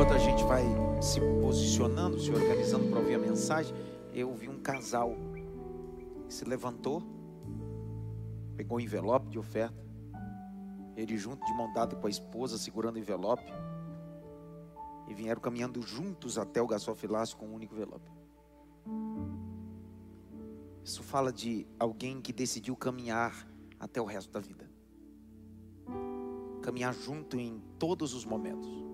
Enquanto a gente vai se posicionando, se organizando para ouvir a mensagem, eu vi um casal se levantou, pegou um envelope de oferta, ele junto de mão dada com a esposa, segurando o envelope, e vieram caminhando juntos até o gasofilácio com um único envelope. Isso fala de alguém que decidiu caminhar até o resto da vida. Caminhar junto em todos os momentos.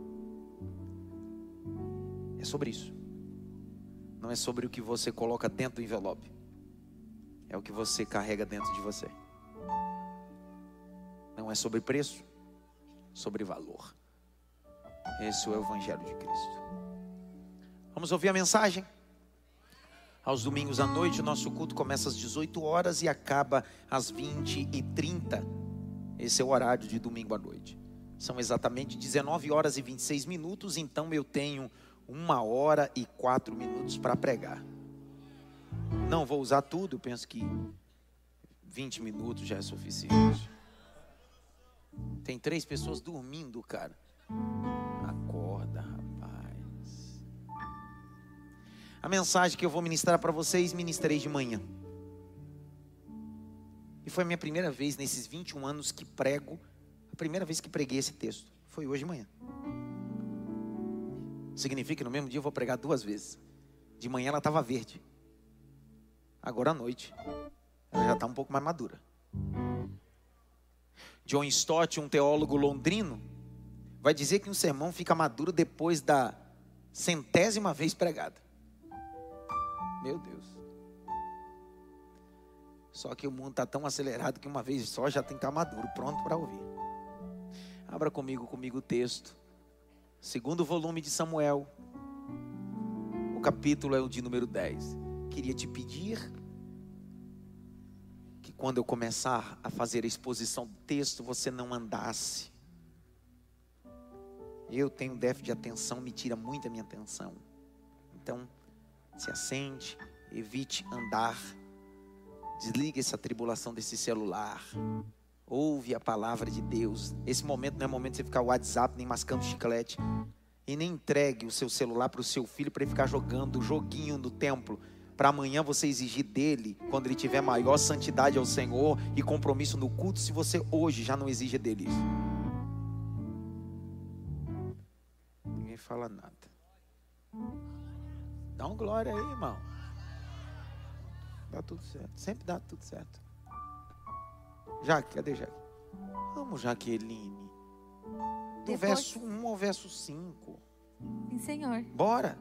É sobre isso. Não é sobre o que você coloca dentro do envelope. É o que você carrega dentro de você. Não é sobre preço, sobre valor. Esse é o Evangelho de Cristo. Vamos ouvir a mensagem? Aos domingos à noite, o nosso culto começa às 18 horas e acaba às 20 e 30. Esse é o horário de domingo à noite. São exatamente 19 horas e 26 minutos, então eu tenho uma hora e quatro minutos para pregar. Não vou usar tudo, penso que 20 minutos já é suficiente. Tem três pessoas dormindo, cara. Acorda, rapaz. A mensagem que eu vou ministrar para vocês, ministrei de manhã. E foi a minha primeira vez nesses 21 anos que prego, a primeira vez que preguei esse texto. Foi hoje de manhã. Significa que no mesmo dia eu vou pregar duas vezes. De manhã ela estava verde. Agora à noite, ela já está um pouco mais madura. John Stott, um teólogo londrino, vai dizer que um sermão fica maduro depois da centésima vez pregada. Meu Deus. Só que o mundo está tão acelerado que uma vez só já tem que estar maduro, pronto para ouvir. Abra comigo, comigo o texto. Segundo volume de Samuel. O capítulo é o de número 10. Queria te pedir que quando eu começar a fazer a exposição do texto, você não andasse. Eu tenho déficit de atenção, me tira muito a minha atenção. Então, se assente, evite andar. Desligue essa tribulação desse celular. Ouve a palavra de Deus. Esse momento não é momento de você ficar WhatsApp, nem mascando chiclete. E nem entregue o seu celular para o seu filho para ele ficar jogando joguinho no templo. Para amanhã você exigir dele, quando ele tiver maior santidade ao Senhor e compromisso no culto, se você hoje já não exige dele isso. Ninguém fala nada. Dá um glória aí, irmão. Dá tudo certo. Sempre dá tudo certo. Jaque, cadê Jaque? Vamos, Jaqueline. Do Depois- verso 1 ao verso 5. Sim, Senhor. Bora.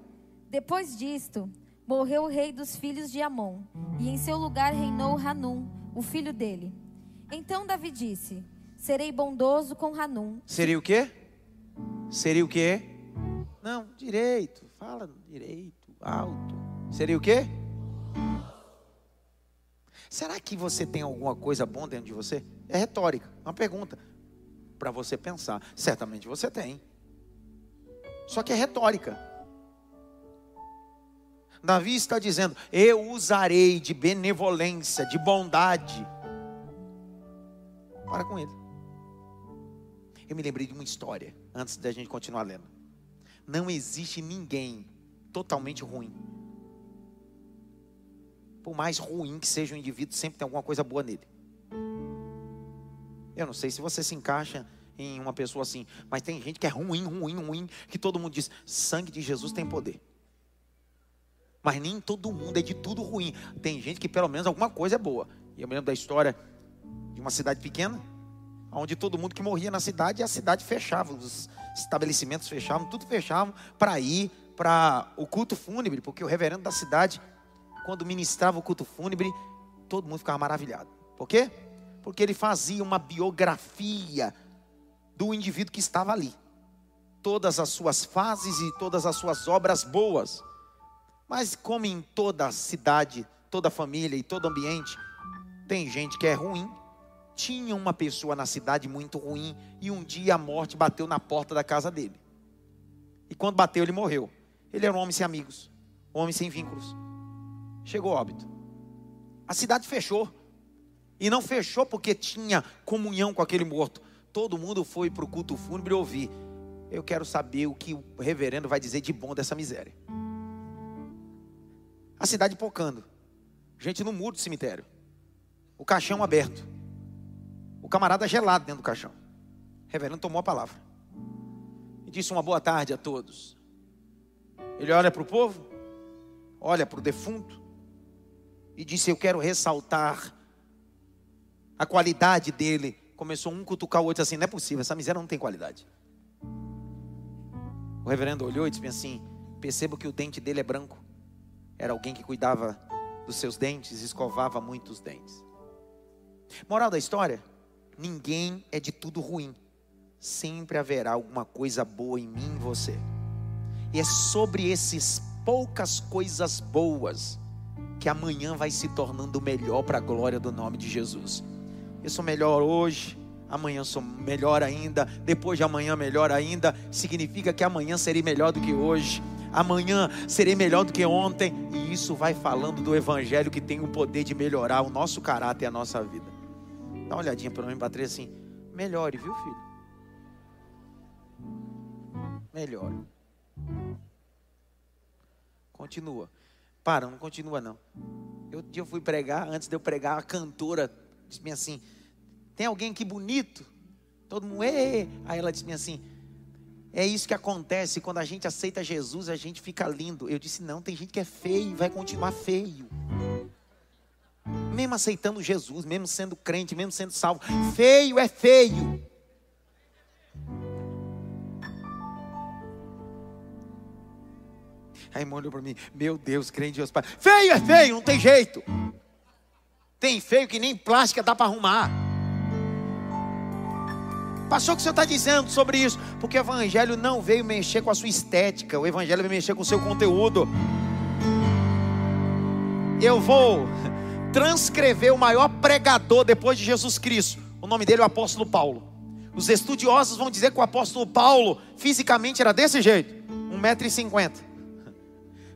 Depois disto, morreu o rei dos filhos de Amon, e em seu lugar reinou Hanum, o filho dele. Então Davi disse: Serei bondoso com Hanum. Seria o quê? Seria o quê? Não, direito. Fala direito, alto. Seria o quê? Será que você tem alguma coisa boa dentro de você? É retórica, uma pergunta para você pensar. Certamente você tem. Só que é retórica. Davi está dizendo: Eu usarei de benevolência, de bondade. Para com ele. Eu me lembrei de uma história, antes da gente continuar lendo. Não existe ninguém totalmente ruim. Por mais ruim que seja o indivíduo, sempre tem alguma coisa boa nele. Eu não sei se você se encaixa em uma pessoa assim, mas tem gente que é ruim, ruim, ruim, que todo mundo diz: sangue de Jesus tem poder. Mas nem todo mundo é de tudo ruim. Tem gente que pelo menos alguma coisa é boa. E eu me lembro da história de uma cidade pequena, onde todo mundo que morria na cidade, a cidade fechava, os estabelecimentos fechavam, tudo fechavam para ir para o culto fúnebre, porque o reverendo da cidade, quando ministrava o culto fúnebre, todo mundo ficava maravilhado. Por quê? Porque ele fazia uma biografia do indivíduo que estava ali. Todas as suas fases e todas as suas obras boas. Mas como em toda cidade, toda família e todo ambiente, tem gente que é ruim. Tinha uma pessoa na cidade muito ruim e um dia a morte bateu na porta da casa dele. E quando bateu, ele morreu. Ele era um homem sem amigos, um homem sem vínculos. Chegou óbito. A cidade fechou. E não fechou porque tinha comunhão com aquele morto. Todo mundo foi para o culto fúnebre ouvir. Eu quero saber o que o reverendo vai dizer de bom dessa miséria. A cidade pocando. Gente no muro do cemitério. O caixão aberto. O camarada gelado dentro do caixão. O reverendo tomou a palavra. E disse uma boa tarde a todos. Ele olha para o povo, olha para o defunto e disse: Eu quero ressaltar a qualidade dele. Começou um cutucar o outro assim: Não é possível, essa miséria não tem qualidade. O reverendo olhou e disse assim: Percebo que o dente dele é branco. Era alguém que cuidava dos seus dentes, escovava muitos dentes. Moral da história: ninguém é de tudo ruim. Sempre haverá alguma coisa boa em mim e você. E é sobre esses poucas coisas boas que amanhã vai se tornando melhor para a glória do nome de Jesus. Eu sou melhor hoje, amanhã sou melhor ainda, depois de amanhã melhor ainda, significa que amanhã serei melhor do que hoje. Amanhã serei melhor do que ontem, e isso vai falando do evangelho que tem o poder de melhorar o nosso caráter e a nossa vida. Dá uma olhadinha para mim, Patrícia, assim, melhore, viu, filho? Melhore. Continua. Para, não continua não. Eu, dia eu fui pregar, antes de eu pregar, a cantora disse-me assim: tem alguém aqui bonito? Todo mundo, Ê! aí ela disse-me assim: é isso que acontece quando a gente aceita Jesus, a gente fica lindo. Eu disse: não, tem gente que é feio e vai continuar feio. Mesmo aceitando Jesus, mesmo sendo crente, mesmo sendo salvo, feio é feio. Irmã olhou para mim, meu Deus, crente Deus Pai. Feio é feio, não tem jeito. Tem feio que nem plástica dá para arrumar. Passou o que o senhor está dizendo sobre isso? Porque o evangelho não veio mexer com a sua estética, o evangelho veio mexer com o seu conteúdo. Eu vou transcrever o maior pregador depois de Jesus Cristo. O nome dele é o apóstolo Paulo. Os estudiosos vão dizer que o apóstolo Paulo fisicamente era desse jeito, 1,50m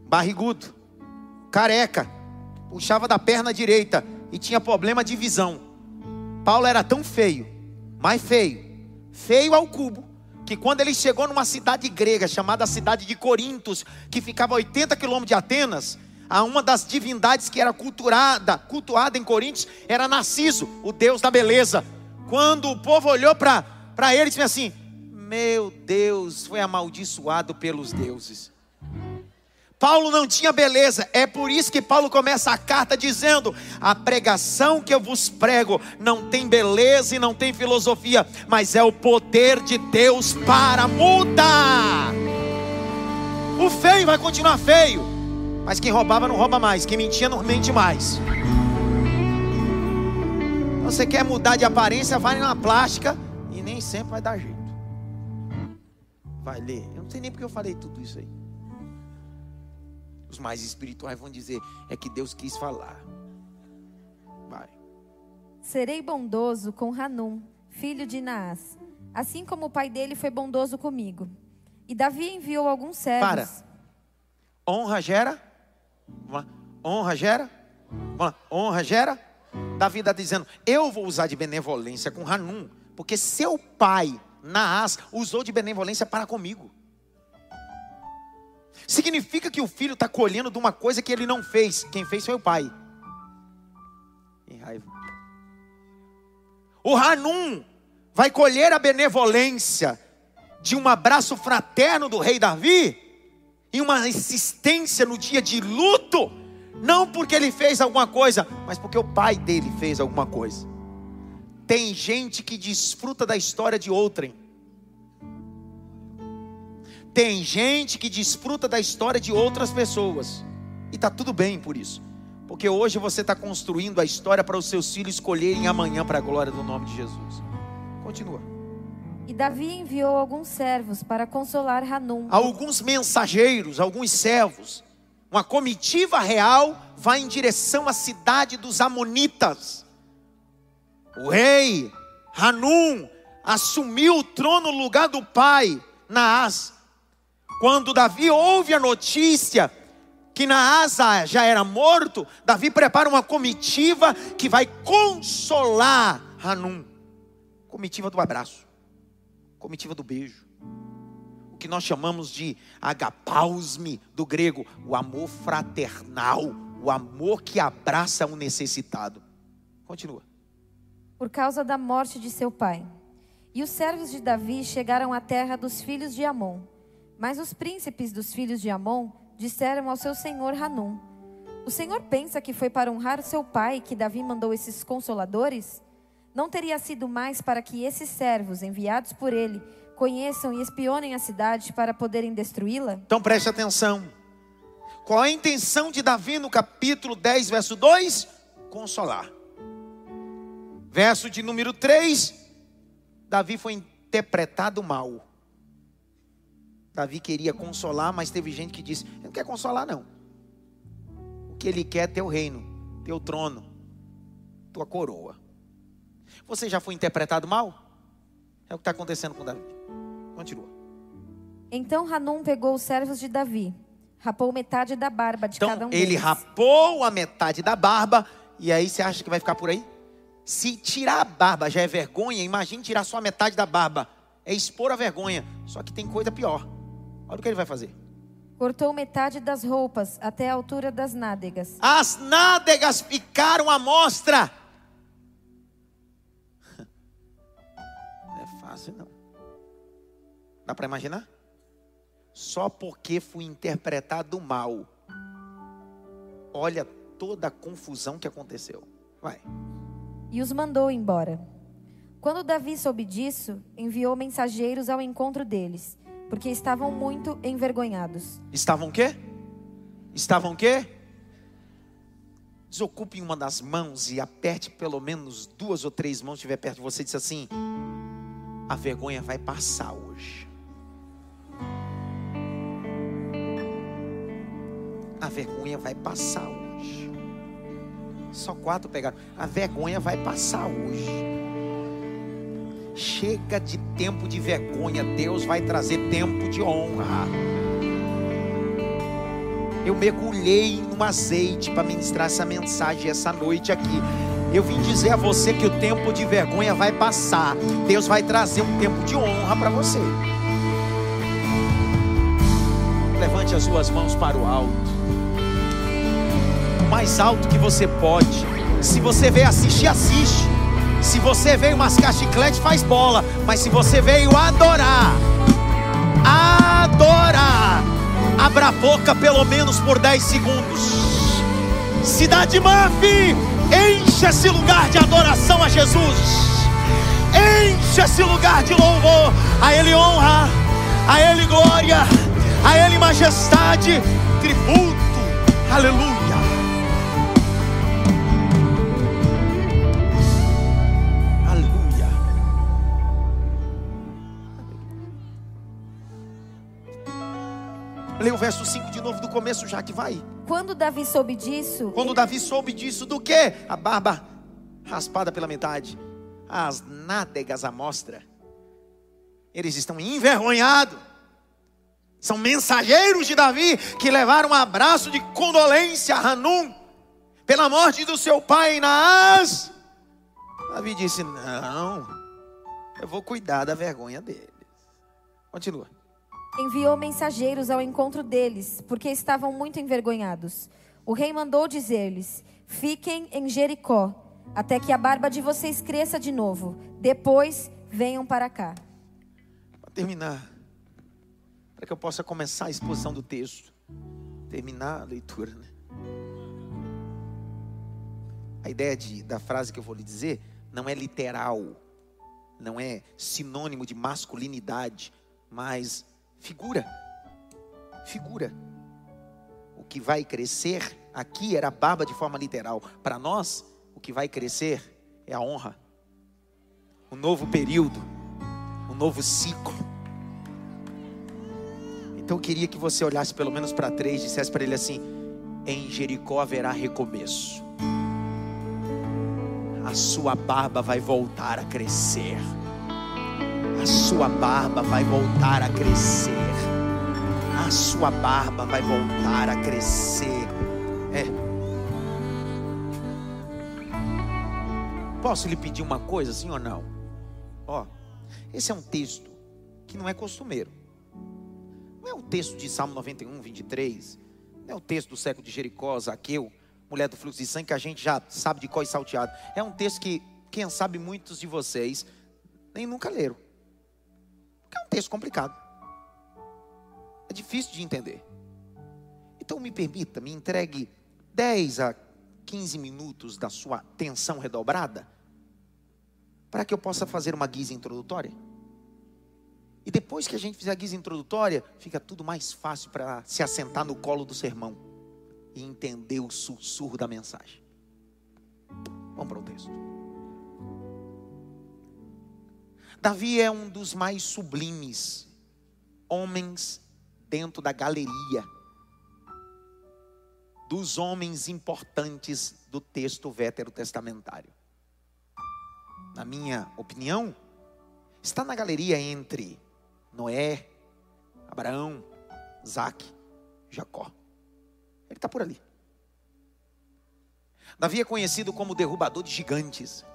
barrigudo, careca, puxava da perna direita e tinha problema de visão. Paulo era tão feio, mais feio, feio ao cubo, que quando ele chegou numa cidade grega chamada cidade de Corintos, que ficava a 80 quilômetros de Atenas, a uma das divindades que era cultuada, cultuada em Corintos era Narciso, o deus da beleza. Quando o povo olhou para ele, disse assim: Meu Deus, foi amaldiçoado pelos deuses. Paulo não tinha beleza, é por isso que Paulo começa a carta dizendo: a pregação que eu vos prego não tem beleza e não tem filosofia, mas é o poder de Deus para mudar. O feio vai continuar feio, mas quem roubava não rouba mais, quem mentia não mente mais. Então, você quer mudar de aparência, vai na plástica e nem sempre vai dar jeito. Vai ler. Eu não sei nem porque eu falei tudo isso aí. Os mais espirituais vão dizer: é que Deus quis falar. Vai. Serei bondoso com Hanum, filho de Naás, assim como o pai dele foi bondoso comigo. E Davi enviou alguns servos. Para. Honra gera. Honra gera. Honra gera. Davi está dizendo: Eu vou usar de benevolência com Hanum, porque seu pai, Naás, usou de benevolência para comigo. Significa que o filho está colhendo de uma coisa que ele não fez. Quem fez foi o pai. Que raiva. O Hanum vai colher a benevolência de um abraço fraterno do rei Davi e uma insistência no dia de luto, não porque ele fez alguma coisa, mas porque o pai dele fez alguma coisa. Tem gente que desfruta da história de outrem tem gente que desfruta da história de outras pessoas. E está tudo bem por isso. Porque hoje você está construindo a história para os seus filhos escolherem amanhã para a glória do nome de Jesus. Continua. E Davi enviou alguns servos para consolar Hanum. Alguns mensageiros, alguns servos. Uma comitiva real vai em direção à cidade dos Amonitas. O rei Hanum assumiu o trono no lugar do pai, Naás. Quando Davi ouve a notícia que Naasa já era morto, Davi prepara uma comitiva que vai consolar Hanum. Comitiva do abraço, comitiva do beijo, que nós chamamos de agapausme do grego, o amor fraternal, o amor que abraça o necessitado. Continua. Por causa da morte de seu pai. E os servos de Davi chegaram à terra dos filhos de Amon. Mas os príncipes dos filhos de Amon disseram ao seu senhor Hanum: O senhor pensa que foi para honrar seu pai que Davi mandou esses consoladores? Não teria sido mais para que esses servos enviados por ele conheçam e espionem a cidade para poderem destruí-la? Então preste atenção. Qual a intenção de Davi no capítulo 10, verso 2? Consolar. Verso de número 3, Davi foi interpretado mal. Davi queria consolar, mas teve gente que disse: Ele não quer consolar, não. O que ele quer é teu reino, teu trono, tua coroa. Você já foi interpretado mal? É o que está acontecendo com Davi. Continua. Então Hanum pegou os servos de Davi, rapou metade da barba de então, cada um ele deles. rapou a metade da barba, e aí você acha que vai ficar por aí? Se tirar a barba já é vergonha, imagine tirar só a metade da barba. É expor a vergonha. Só que tem coisa pior. Olha o que ele vai fazer. Cortou metade das roupas até a altura das nádegas. As nádegas ficaram à mostra. Não é fácil, não. Dá para imaginar? Só porque fui interpretado mal. Olha toda a confusão que aconteceu. Vai. e os mandou embora. Quando Davi soube disso, enviou mensageiros ao encontro deles, porque estavam muito envergonhados. Estavam quê? Estavam quê? Desocupe uma das mãos e aperte pelo menos duas ou três mãos que estiver perto de você e diz assim: a vergonha vai passar hoje. A vergonha vai passar hoje. Só quatro pegaram. A vergonha vai passar hoje. Chega de tempo de vergonha. Deus vai trazer tempo de honra. Eu mergulhei no azeite para ministrar essa mensagem essa noite aqui. Eu vim dizer a você que o tempo de vergonha vai passar. Deus vai trazer um tempo de honra para você. Levante as suas mãos para o alto. O mais alto que você pode. Se você veio assistir, assiste. Se você veio mascar chiclete, faz bola. Mas se você veio adorar, adorar, abra a boca pelo menos por 10 segundos. Cidade Murphy, enche esse lugar de adoração a Jesus. Enche esse lugar de louvor. A Ele honra, a Ele glória, a Ele majestade, tributo. Aleluia. Leia o verso 5 de novo do começo, já que vai. Quando Davi soube disso, Quando Davi soube disso, do que? A barba raspada pela metade, as nádegas à mostra. Eles estão envergonhados. São mensageiros de Davi que levaram um abraço de condolência a Hanum pela morte do seu pai Naás. Davi disse: Não, eu vou cuidar da vergonha deles. Continua. Enviou mensageiros ao encontro deles, porque estavam muito envergonhados. O rei mandou dizer-lhes: Fiquem em Jericó, até que a barba de vocês cresça de novo. Depois venham para cá. Para terminar, para que eu possa começar a exposição do texto, terminar a leitura. Né? A ideia de, da frase que eu vou lhe dizer não é literal, não é sinônimo de masculinidade, mas figura. Figura. O que vai crescer aqui era barba de forma literal. Para nós, o que vai crescer é a honra. O novo período, um novo ciclo. Então eu queria que você olhasse pelo menos para três dissesse para ele assim: em Jericó haverá recomeço. A sua barba vai voltar a crescer. A sua barba vai voltar a crescer. A sua barba vai voltar a crescer. É. Posso lhe pedir uma coisa, sim ou não? Ó, esse é um texto que não é costumeiro. Não é o texto de Salmo 91, 23. Não é o texto do século de Jericó, Zaqueu, mulher do fluxo de sangue, que a gente já sabe de qual é salteado. É um texto que, quem sabe, muitos de vocês nem nunca leram. Porque é um texto complicado. É difícil de entender. Então me permita, me entregue 10 a 15 minutos da sua atenção redobrada para que eu possa fazer uma guisa introdutória. E depois que a gente fizer a guisa introdutória, fica tudo mais fácil para se assentar no colo do sermão e entender o sussurro da mensagem. Vamos para o texto. Davi é um dos mais sublimes homens dentro da galeria dos homens importantes do texto veterotestamentário. Na minha opinião, está na galeria entre Noé, Abraão, Isaac, Jacó. Ele está por ali. Davi é conhecido como derrubador de gigantes.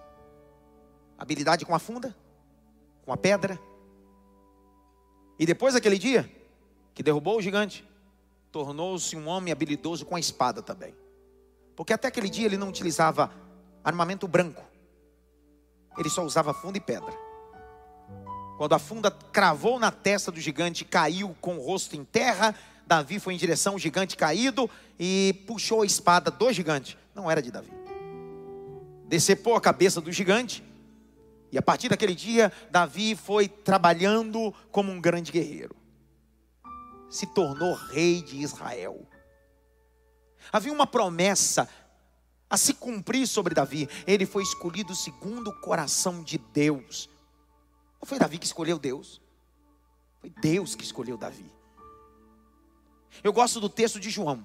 Habilidade com a funda, com a pedra. E depois daquele dia, que derrubou o gigante, tornou-se um homem habilidoso com a espada também. Porque até aquele dia ele não utilizava armamento branco. Ele só usava funda e pedra. Quando a funda cravou na testa do gigante, caiu com o rosto em terra, Davi foi em direção ao gigante caído e puxou a espada do gigante. Não era de Davi. Decepou a cabeça do gigante. E a partir daquele dia, Davi foi trabalhando como um grande guerreiro. Se tornou rei de Israel. Havia uma promessa a se cumprir sobre Davi. Ele foi escolhido segundo o coração de Deus. Não foi Davi que escolheu Deus. Foi Deus que escolheu Davi. Eu gosto do texto de João,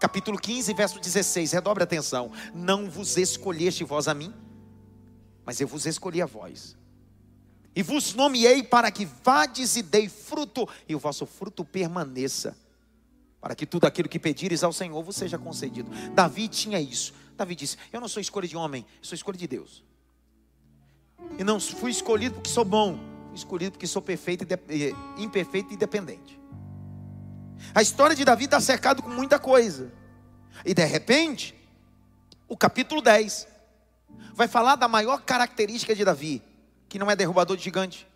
capítulo 15, verso 16. Redobre a atenção. Não vos escolheste vós a mim, mas eu vos escolhi a vós. E vos nomeei para que vades e dei fruto, e o vosso fruto permaneça, para que tudo aquilo que pedires ao Senhor vos seja concedido. Davi tinha isso. Davi disse: Eu não sou escolha de homem, sou escolha de Deus. E não fui escolhido porque sou bom, fui escolhido porque sou perfeito e imperfeito e dependente. A história de Davi está cercado com muita coisa. E de repente, o capítulo 10 vai falar da maior característica de Davi, que não é derrubador de gigante,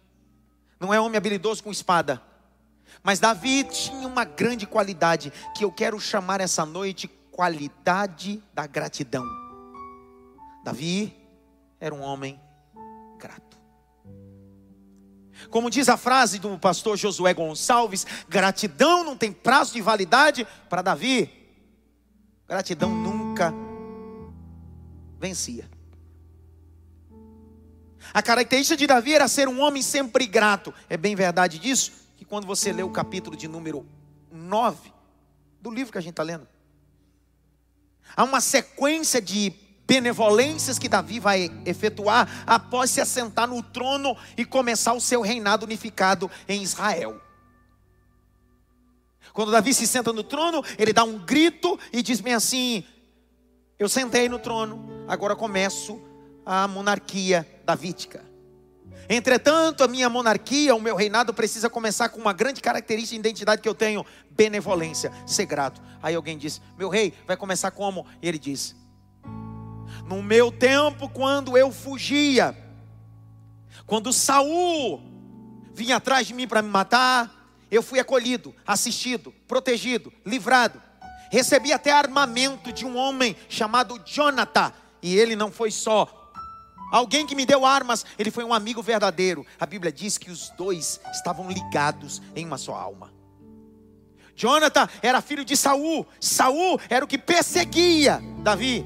não é homem habilidoso com espada. Mas Davi tinha uma grande qualidade que eu quero chamar essa noite qualidade da gratidão. Davi era um homem grato. Como diz a frase do pastor Josué Gonçalves: gratidão não tem prazo de validade para Davi. Gratidão nunca vencia. A característica de Davi era ser um homem sempre grato. É bem verdade disso, que quando você lê o capítulo de número 9 do livro que a gente está lendo, há uma sequência de benevolências que Davi vai efetuar após se assentar no trono e começar o seu reinado unificado em Israel. Quando Davi se senta no trono, ele dá um grito e diz bem assim: Eu sentei no trono, agora começo a monarquia davídica. Entretanto, a minha monarquia, o meu reinado precisa começar com uma grande característica de identidade que eu tenho: benevolência, ser grato. Aí alguém diz: Meu rei, vai começar como? E ele diz: no meu tempo, quando eu fugia, quando Saul vinha atrás de mim para me matar, eu fui acolhido, assistido, protegido, livrado. Recebi até armamento de um homem chamado Jonathan, e ele não foi só alguém que me deu armas, ele foi um amigo verdadeiro. A Bíblia diz que os dois estavam ligados em uma só alma. Jonathan era filho de Saul, Saul era o que perseguia Davi.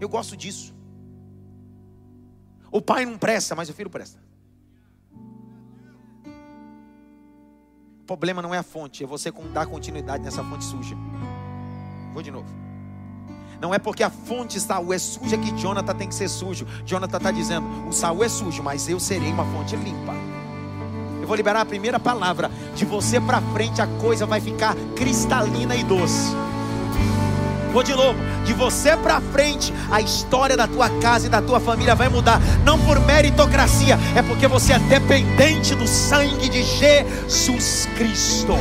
Eu gosto disso. O pai não presta, mas o filho presta. O problema não é a fonte, é você dar continuidade nessa fonte suja. Vou de novo. Não é porque a fonte Saul é suja que Jonathan tem que ser sujo. Jonathan está dizendo: o Saul é sujo, mas eu serei uma fonte limpa. Eu vou liberar a primeira palavra. De você para frente a coisa vai ficar cristalina e doce. Vou de novo. De você para frente, a história da tua casa e da tua família vai mudar. Não por meritocracia, é porque você é dependente do sangue de Jesus Cristo.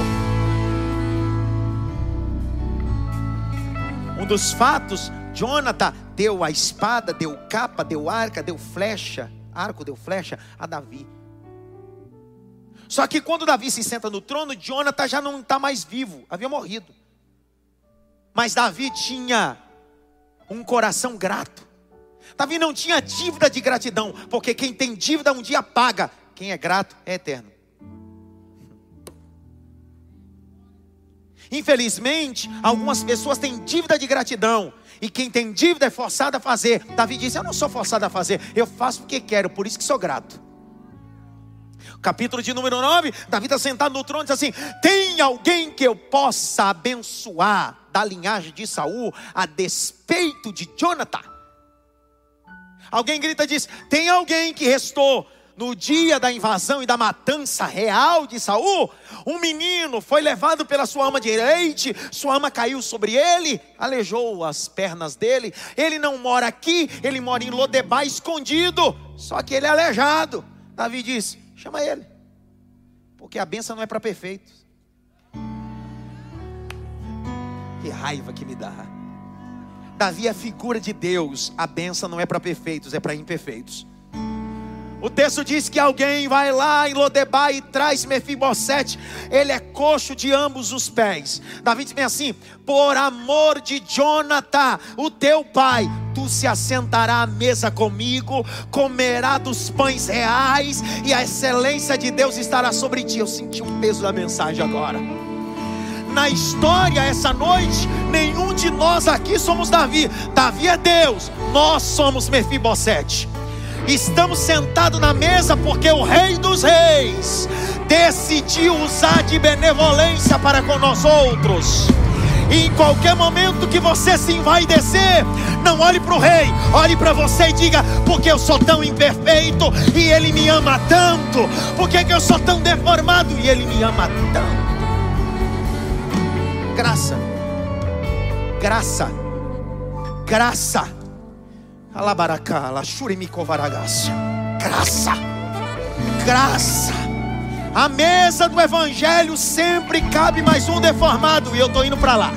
Um dos fatos, Jonathan deu a espada, deu capa, deu arca, deu flecha, arco deu flecha a Davi. Só que quando Davi se senta no trono, Jonathan já não está mais vivo, havia morrido. Mas Davi tinha um coração grato. Davi não tinha dívida de gratidão, porque quem tem dívida um dia paga, quem é grato é eterno. Infelizmente, algumas pessoas têm dívida de gratidão, e quem tem dívida é forçado a fazer. Davi disse: Eu não sou forçado a fazer, eu faço porque quero, por isso que sou grato capítulo de número 9, Davi está sentado no trono e diz assim: Tem alguém que eu possa abençoar da linhagem de Saul a despeito de Jonathan? Alguém grita e diz: Tem alguém que restou no dia da invasão e da matança real de Saul, um menino foi levado pela sua ama direita, sua ama caiu sobre ele, aleijou as pernas dele. Ele não mora aqui, ele mora em Lodebar escondido, só que ele é aleijado. Davi diz: Chama ele. Porque a benção não é para perfeitos. Que raiva que me dá. Davi é figura de Deus. A benção não é para perfeitos, é para imperfeitos. O texto diz que alguém vai lá em Lodebar e traz Mefibosete. Ele é coxo de ambos os pés. Davi diz bem assim: Por amor de Jonathan, o teu pai, tu se assentará à mesa comigo, comerá dos pães reais e a excelência de Deus estará sobre ti. Eu senti o peso da mensagem agora. Na história essa noite, nenhum de nós aqui somos Davi. Davi é Deus, nós somos Mefibosete. Estamos sentados na mesa porque o Rei dos Reis decidiu usar de benevolência para com nós outros. E em qualquer momento que você se descer, não olhe para o rei, olhe para você e diga: porque eu sou tão imperfeito e ele me ama tanto? Porque que eu sou tão deformado e ele me ama tanto? Graça, graça, graça Alabaracala, Shurimikovaragácia. Graça, graça. A mesa do Evangelho sempre cabe mais um deformado, e eu estou indo para lá.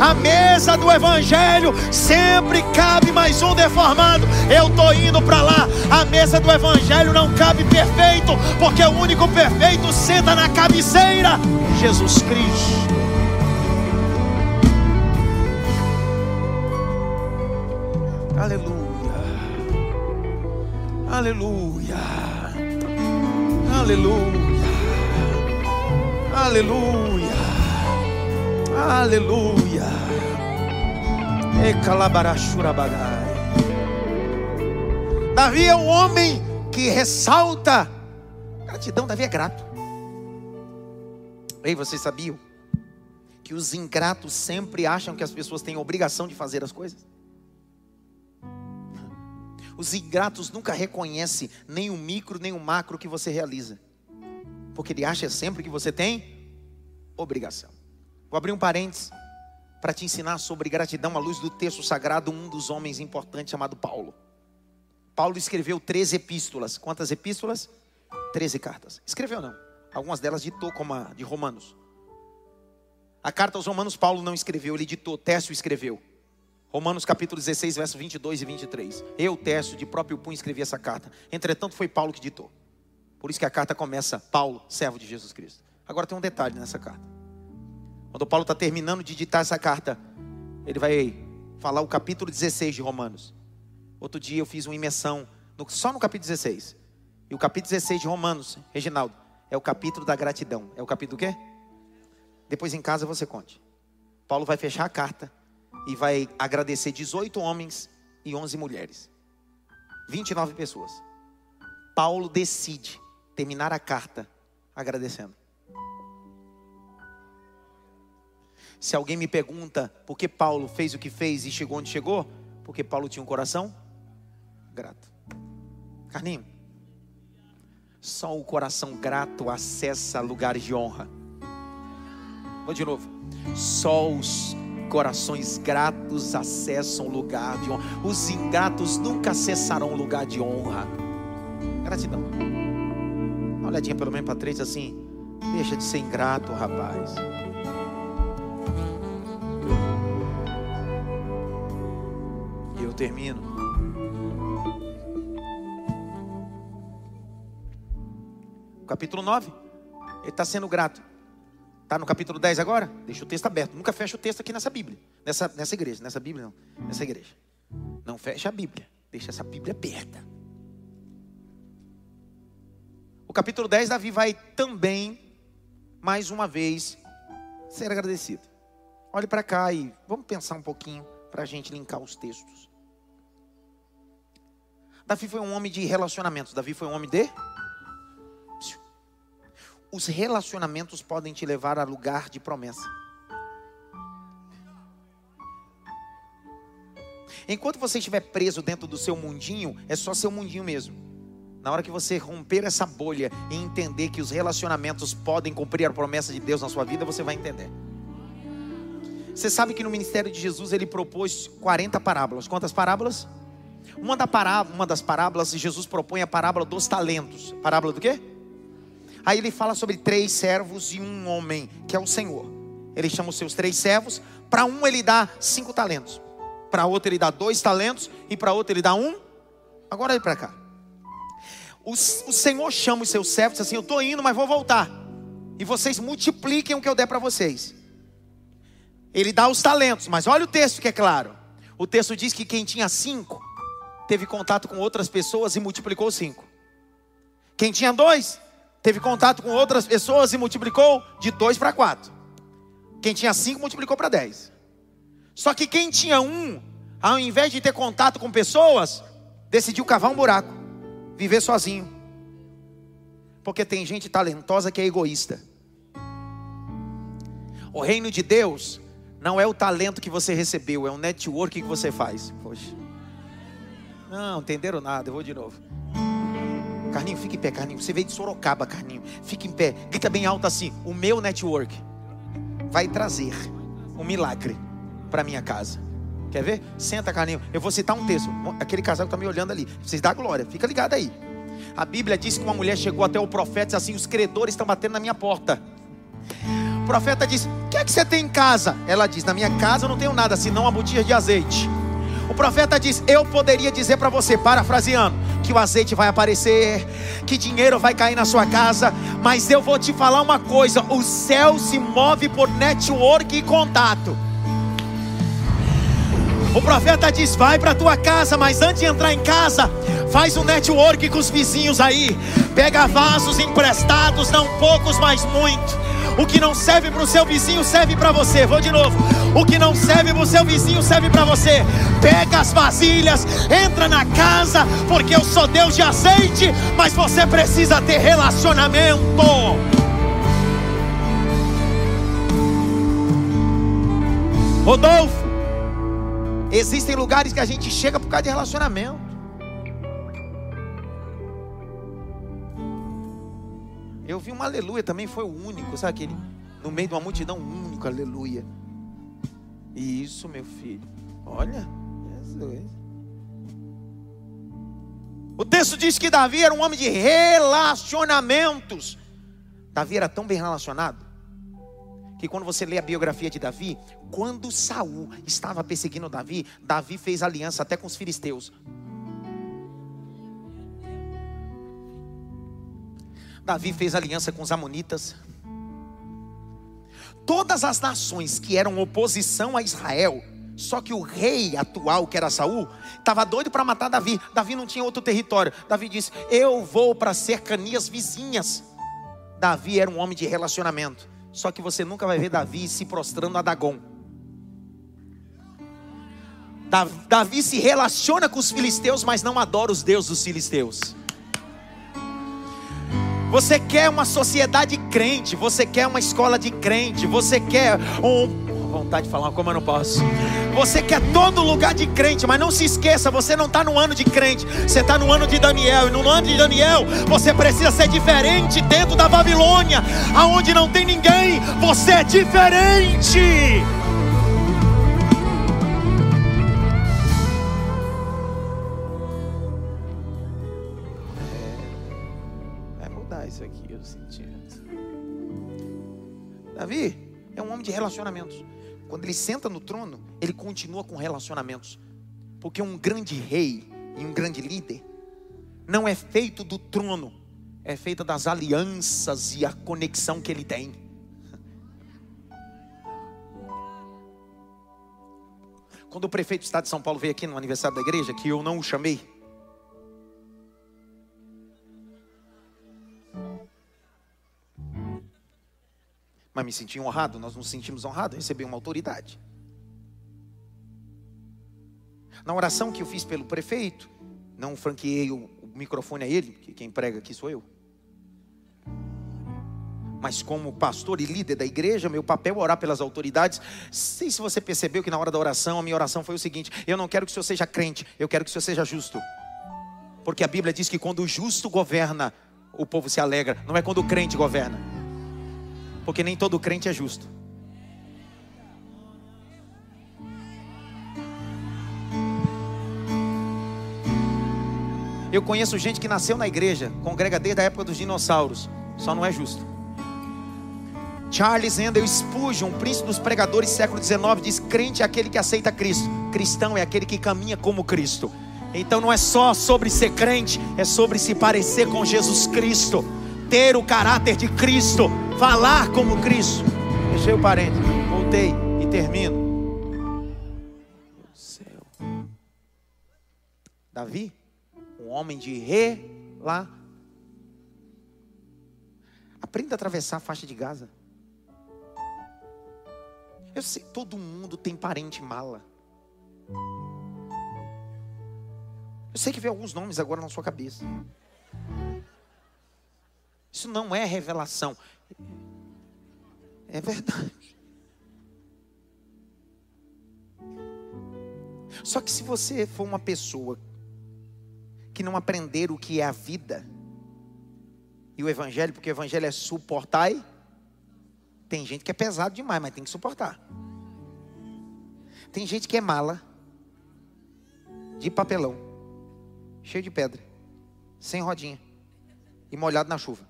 A mesa do Evangelho sempre cabe mais um deformado. Eu estou indo para lá. A mesa do Evangelho não cabe perfeito, porque o único perfeito senta na cabeceira Jesus Cristo. Aleluia. Aleluia. Aleluia. Aleluia. Aleluia. Ecalabarachurabagai. Davi é um homem que ressalta gratidão. Davi é grato. Ei, vocês sabiam que os ingratos sempre acham que as pessoas têm obrigação de fazer as coisas? Os ingratos nunca reconhecem nem o micro nem o macro que você realiza. Porque ele acha sempre que você tem obrigação. Vou abrir um parênteses para te ensinar sobre gratidão à luz do texto sagrado, um dos homens importantes chamado Paulo. Paulo escreveu 13 epístolas. Quantas epístolas? 13 cartas. Escreveu não. Algumas delas ditou, como a de Romanos. A carta aos Romanos Paulo não escreveu, ele ditou, Técio escreveu. Romanos capítulo 16, versos 22 e 23. Eu, Tércio, de próprio punho escrevi essa carta. Entretanto, foi Paulo que ditou. Por isso que a carta começa, Paulo, servo de Jesus Cristo. Agora tem um detalhe nessa carta. Quando Paulo está terminando de ditar essa carta, ele vai falar o capítulo 16 de Romanos. Outro dia eu fiz uma imersão no, só no capítulo 16. E o capítulo 16 de Romanos, Reginaldo, é o capítulo da gratidão. É o capítulo do quê? Depois em casa você conte. Paulo vai fechar a carta e vai agradecer 18 homens e 11 mulheres. 29 pessoas. Paulo decide terminar a carta agradecendo. Se alguém me pergunta por que Paulo fez o que fez e chegou onde chegou, porque Paulo tinha um coração grato. Carninho, só o coração grato acessa lugares de honra. Vou de novo. Só os corações gratos acessam o lugar de honra. Os ingratos nunca acessarão o lugar de honra. Gratidão. Uma olhadinha pelo menos para três assim. Deixa de ser ingrato, rapaz. E eu termino. Capítulo 9. Ele está sendo grato. Está no capítulo 10 agora? Deixa o texto aberto. Nunca fecha o texto aqui nessa Bíblia. Nessa, nessa igreja. Nessa Bíblia não. Nessa igreja. Não fecha a Bíblia. Deixa essa Bíblia aberta. O capítulo 10, Davi vai também, mais uma vez, ser agradecido. Olhe para cá e vamos pensar um pouquinho para a gente linkar os textos. Davi foi um homem de relacionamentos. Davi foi um homem de os relacionamentos podem te levar a lugar de promessa. Enquanto você estiver preso dentro do seu mundinho, é só seu mundinho mesmo. Na hora que você romper essa bolha e entender que os relacionamentos podem cumprir a promessa de Deus na sua vida, você vai entender. Você sabe que no ministério de Jesus ele propôs 40 parábolas. Quantas parábolas? Uma, da pará uma das parábolas, Jesus propõe a parábola dos talentos. Parábola do quê? Aí ele fala sobre três servos e um homem, que é o Senhor. Ele chama os seus três servos. Para um ele dá cinco talentos. Para outro ele dá dois talentos. E para outro ele dá um. Agora olha para cá. O, o, Senhor chama os seus servos assim: Eu estou indo, mas vou voltar. E vocês multipliquem o que eu der para vocês. Ele dá os talentos, mas olha o texto que é claro. O texto diz que quem tinha cinco teve contato com outras pessoas e multiplicou cinco. Quem tinha dois teve contato com outras pessoas e multiplicou de dois para quatro. Quem tinha cinco multiplicou para dez. Só que quem tinha um, ao invés de ter contato com pessoas, decidiu cavar um buraco, viver sozinho. Porque tem gente talentosa que é egoísta. O reino de Deus não é o talento que você recebeu, é o network que você faz. Poxa. Não, entenderam nada, eu vou de novo. Carninho, fica em pé, Carninho. Você veio de Sorocaba, Carninho. Fica em pé. Grita bem alto assim: O meu network vai trazer um milagre para minha casa. Quer ver? Senta, Carninho. Eu vou citar um texto. Aquele casal que está me olhando ali. Vocês dão glória. Fica ligado aí. A Bíblia diz que uma mulher chegou até o profeta e disse assim: Os credores estão batendo na minha porta. O profeta diz: O que é que você tem em casa? Ela diz: Na minha casa eu não tenho nada senão uma botija de azeite. O profeta diz: Eu poderia dizer para você, parafraseando, que o azeite vai aparecer, que dinheiro vai cair na sua casa, mas eu vou te falar uma coisa: o céu se move por network e contato. O profeta diz: Vai para tua casa, mas antes de entrar em casa, faz um network com os vizinhos aí. Pega vasos emprestados, não poucos, mas muito. O que não serve para o seu vizinho serve para você. Vou de novo. O que não serve para o seu vizinho serve para você. Pega as vasilhas, entra na casa, porque eu sou Deus de azeite, mas você precisa ter relacionamento. Rodolfo, existem lugares que a gente chega por causa de relacionamento. Eu vi um aleluia também, foi o único, sabe aquele? No meio de uma multidão, único aleluia. Isso, meu filho. Olha, Jesus. O texto diz que Davi era um homem de relacionamentos. Davi era tão bem relacionado que quando você lê a biografia de Davi, quando Saul estava perseguindo Davi, Davi fez aliança até com os filisteus. Davi fez aliança com os Amonitas. Todas as nações que eram oposição a Israel, só que o rei atual, que era Saul, estava doido para matar Davi. Davi não tinha outro território. Davi disse: Eu vou para cercanias vizinhas. Davi era um homem de relacionamento. Só que você nunca vai ver Davi se prostrando a Dagon. Davi se relaciona com os filisteus, mas não adora os deuses dos filisteus. Você quer uma sociedade crente, você quer uma escola de crente, você quer um vontade de falar como eu não posso. Você quer todo lugar de crente, mas não se esqueça, você não está no ano de crente, você está no ano de Daniel. E no ano de Daniel, você precisa ser diferente dentro da Babilônia, aonde não tem ninguém, você é diferente. Davi é um homem de relacionamentos. Quando ele senta no trono, ele continua com relacionamentos. Porque um grande rei e um grande líder não é feito do trono, é feita das alianças e a conexão que ele tem. Quando o prefeito do estado de São Paulo veio aqui no aniversário da igreja, que eu não o chamei, mas me senti honrado, nós nos sentimos honrados, recebi uma autoridade. Na oração que eu fiz pelo prefeito, não franqueei o, o microfone a ele, que quem prega aqui sou eu. Mas como pastor e líder da igreja, meu papel é orar pelas autoridades. Sei se você percebeu que na hora da oração, a minha oração foi o seguinte: eu não quero que o senhor seja crente, eu quero que o senhor seja justo. Porque a Bíblia diz que quando o justo governa, o povo se alegra, não é quando o crente governa. Porque nem todo crente é justo. Eu conheço gente que nasceu na igreja, congrega desde a época dos dinossauros, só não é justo. Charles Handel Spurgeon, príncipe dos pregadores século XIX, diz: crente é aquele que aceita Cristo, cristão é aquele que caminha como Cristo. Então não é só sobre ser crente, é sobre se parecer com Jesus Cristo, ter o caráter de Cristo, falar como Cristo. Fechei o parênteses, voltei e termino. Davi um homem de lá. Aprenda a atravessar a faixa de Gaza. Eu sei, todo mundo tem parente mala. Eu sei que vem alguns nomes agora na sua cabeça. Isso não é revelação. É verdade. Só que se você for uma pessoa que não aprenderam o que é a vida. E o evangelho, porque o evangelho é suportar. Tem gente que é pesado demais, mas tem que suportar. Tem gente que é mala, de papelão, cheio de pedra, sem rodinha e molhado na chuva.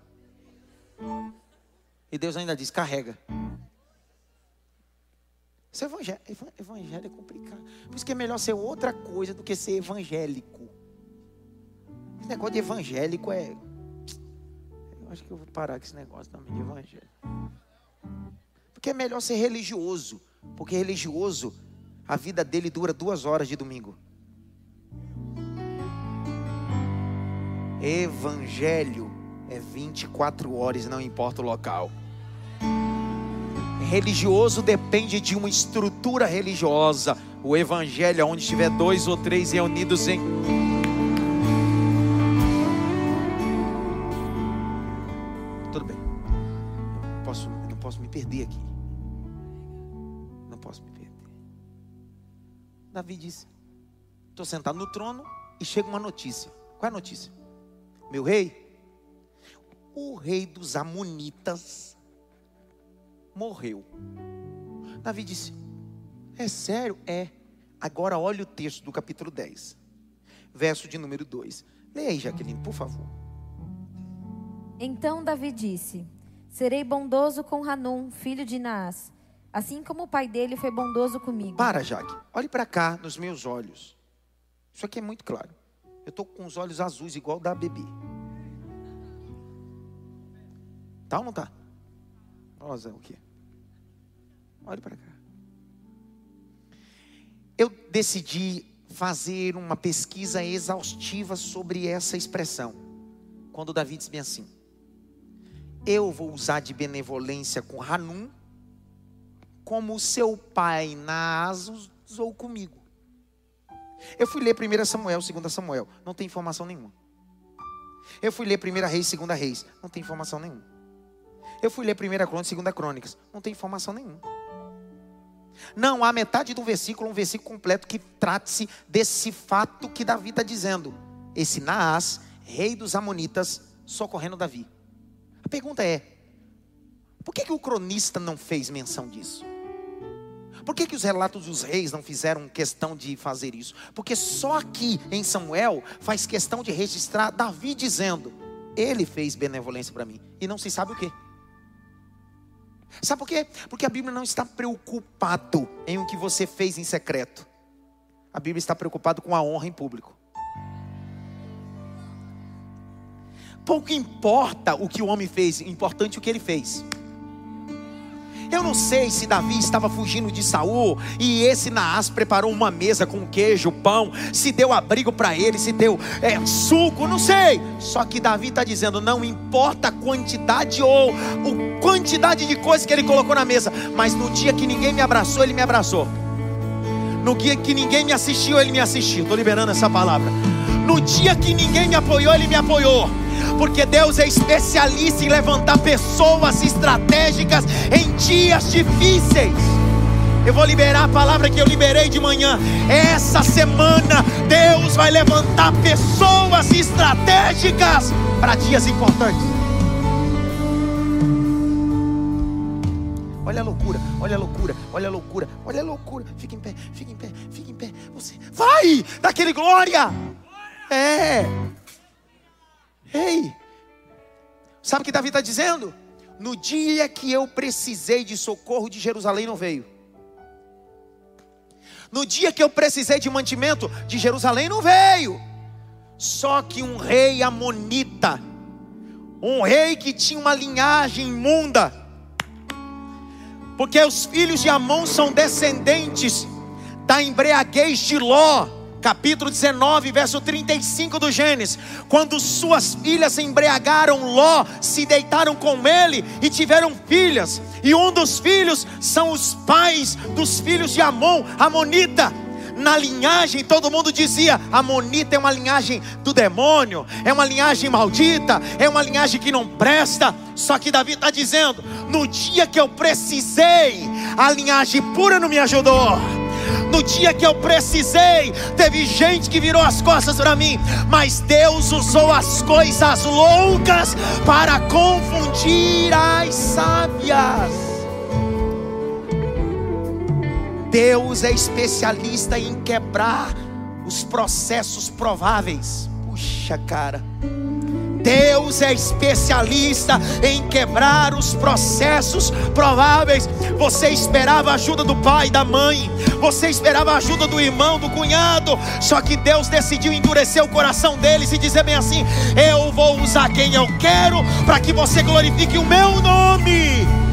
E Deus ainda diz: carrega. Esse evangelho, evangelho é complicado. Por isso que é melhor ser outra coisa do que ser evangélico negócio de evangélico é. Eu acho que eu vou parar com esse negócio também de evangelho. Porque é melhor ser religioso. Porque religioso, a vida dele dura duas horas de domingo. Evangelho é 24 horas, não importa o local. Religioso depende de uma estrutura religiosa. O evangelho, onde estiver dois ou três reunidos em perder aqui. Não posso me perder. Davi disse: Estou sentado no trono e chega uma notícia. Qual é a notícia? Meu rei, o rei dos Amonitas morreu. Davi disse: É sério? É. Agora olha o texto do capítulo 10, verso de número 2. Leia aí, Jaqueline, por favor. Então Davi disse: Serei bondoso com Hanum, filho de Naás, assim como o pai dele foi bondoso comigo. Para, Jaque. Olhe para cá nos meus olhos. Isso aqui é muito claro. Eu estou com os olhos azuis, igual da bebê. Tá ou não tá? Rosa, o quê? Olhe para cá. Eu decidi fazer uma pesquisa exaustiva sobre essa expressão. Quando Davi disse bem assim: eu vou usar de benevolência com Hanum, como seu pai Naas usou comigo. Eu fui ler 1 Samuel, 2 Samuel, não tem informação nenhuma. Eu fui ler 1 Reis, 2 Reis, não tem informação nenhuma. Eu fui ler 1 Crônicas, 2 Crônicas, não tem informação nenhuma. Não há metade do versículo, um versículo completo que trate-se desse fato que Davi está dizendo. Esse Naás, rei dos Amonitas, socorrendo Davi pergunta é: por que, que o cronista não fez menção disso? Por que, que os relatos dos reis não fizeram questão de fazer isso? Porque só aqui em Samuel faz questão de registrar Davi dizendo: Ele fez benevolência para mim. E não se sabe o que. Sabe por quê? Porque a Bíblia não está preocupado em o que você fez em secreto. A Bíblia está preocupada com a honra em público. Pouco importa o que o homem fez, importante o que ele fez. Eu não sei se Davi estava fugindo de Saul e esse Naás preparou uma mesa com queijo, pão, se deu abrigo para ele, se deu é, suco, não sei. Só que Davi está dizendo: não importa a quantidade ou a quantidade de coisas que ele colocou na mesa, mas no dia que ninguém me abraçou, ele me abraçou. No dia que ninguém me assistiu, ele me assistiu. Estou liberando essa palavra. No dia que ninguém me apoiou, ele me apoiou porque Deus é especialista em levantar pessoas estratégicas em dias difíceis. Eu vou liberar a palavra que eu liberei de manhã. Essa semana, Deus vai levantar pessoas estratégicas para dias importantes. Olha a loucura, olha a loucura, olha a loucura, olha a loucura. Fica em pé, fica em pé, fica em pé. Você vai daquele glória. É. Ei, sabe o que Davi está dizendo? No dia que eu precisei de socorro de Jerusalém, não veio. No dia que eu precisei de mantimento de Jerusalém, não veio. Só que um rei amonita, um rei que tinha uma linhagem imunda, porque os filhos de Amon são descendentes da embriaguez de Ló capítulo 19, verso 35 do Gênesis, quando suas filhas embriagaram, Ló se deitaram com ele e tiveram filhas, e um dos filhos são os pais dos filhos de Amon, Amonita. Na linhagem, todo mundo dizia: Amonita é uma linhagem do demônio, é uma linhagem maldita, é uma linhagem que não presta. Só que Davi está dizendo: no dia que eu precisei, a linhagem pura não me ajudou no dia que eu precisei, teve gente que virou as costas para mim, mas Deus usou as coisas loucas para confundir as sábias. Deus é especialista em quebrar os processos prováveis. Puxa, cara. Deus é especialista em quebrar os processos prováveis. Você esperava a ajuda do pai, da mãe, você esperava a ajuda do irmão, do cunhado, só que Deus decidiu endurecer o coração deles e dizer bem assim: Eu vou usar quem eu quero para que você glorifique o meu nome.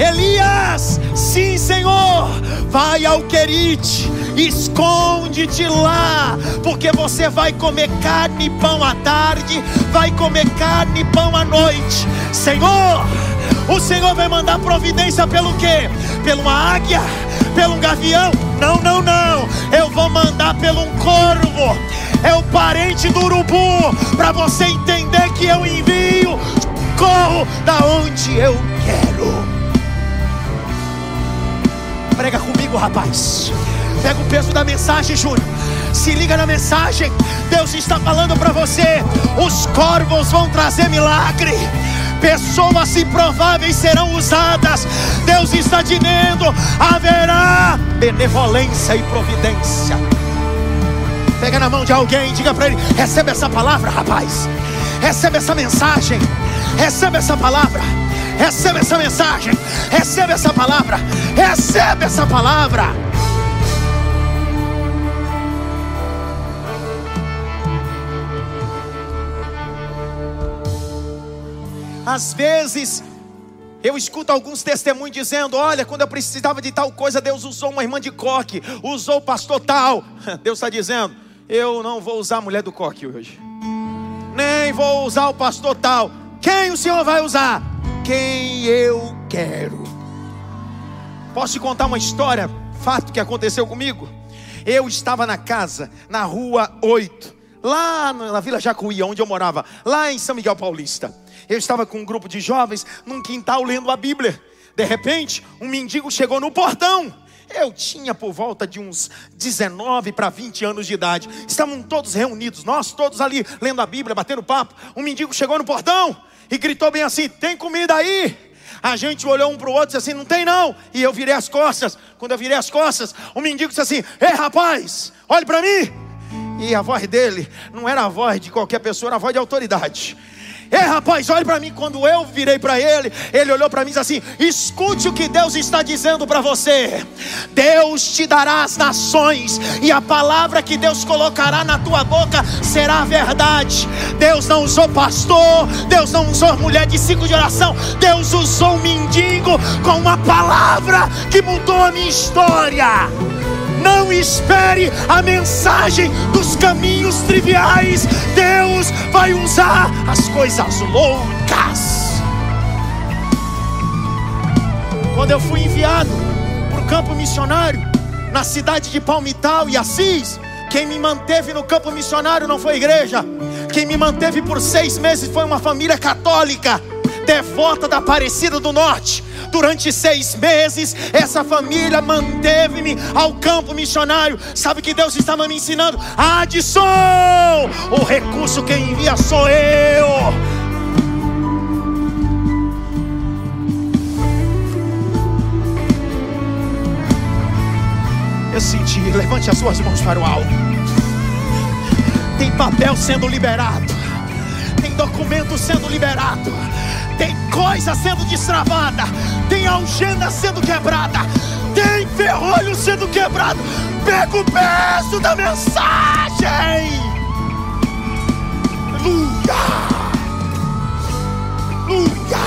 Elias, sim, Senhor, vai ao Querite, esconde-te lá, porque você vai comer carne e pão à tarde, vai comer carne e pão à noite. Senhor, o Senhor vai mandar providência pelo quê? Pela uma águia, pelo um gavião? Não, não, não. Eu vou mandar pelo um corvo. É o parente do urubu, para você entender que eu envio corro da onde eu quero. Prega comigo, rapaz. Pega o peso da mensagem, Júnior. Se liga na mensagem. Deus está falando para você. Os corvos vão trazer milagre. Pessoas improváveis serão usadas. Deus está dizendo: haverá benevolência e providência. Pega na mão de alguém, diga para ele: recebe essa palavra, rapaz. Recebe essa mensagem. Recebe essa palavra. Recebe essa mensagem, recebe essa palavra, recebe essa palavra. Às vezes, eu escuto alguns testemunhos dizendo: Olha, quando eu precisava de tal coisa, Deus usou uma irmã de coque, usou o pastor tal. Deus está dizendo: Eu não vou usar a mulher do coque hoje, nem vou usar o pastor tal. Quem o Senhor vai usar? Quem eu quero. Posso te contar uma história, fato que aconteceu comigo? Eu estava na casa, na rua 8, lá na Vila Jacuí, onde eu morava, lá em São Miguel Paulista. Eu estava com um grupo de jovens num quintal lendo a Bíblia. De repente, um mendigo chegou no portão. Eu tinha por volta de uns 19 para 20 anos de idade. Estavam todos reunidos, nós todos ali lendo a Bíblia, batendo papo. Um mendigo chegou no portão e gritou bem assim: Tem comida aí? A gente olhou um para o outro e disse assim: não tem não. E eu virei as costas. Quando eu virei as costas, o mendigo disse assim: Ei rapaz, olhe para mim. E a voz dele não era a voz de qualquer pessoa, era a voz de autoridade. Ei, rapaz, olhe para mim. Quando eu virei para ele, ele olhou para mim e disse assim: Escute o que Deus está dizendo para você. Deus te dará as nações, e a palavra que Deus colocará na tua boca será verdade. Deus não usou pastor, Deus não usou mulher de cinco de oração, Deus usou um mendigo com uma palavra que mudou a minha história. Não espere a mensagem dos caminhos triviais. Deus vai usar as coisas loucas. Quando eu fui enviado para o campo missionário, na cidade de Palmital e Assis, quem me manteve no campo missionário não foi igreja. Quem me manteve por seis meses foi uma família católica, devota da Aparecida do Norte Durante seis meses, essa família manteve-me ao campo missionário. Sabe que Deus estava me ensinando? Adson, o recurso quem envia sou eu. Eu senti, levante as suas mãos para o alto. Tem papel sendo liberado, tem documento sendo liberado tem coisa sendo destravada, tem algema sendo quebrada, tem ferrolho sendo quebrado. Pega o peso da mensagem. Aleluia. Aleluia.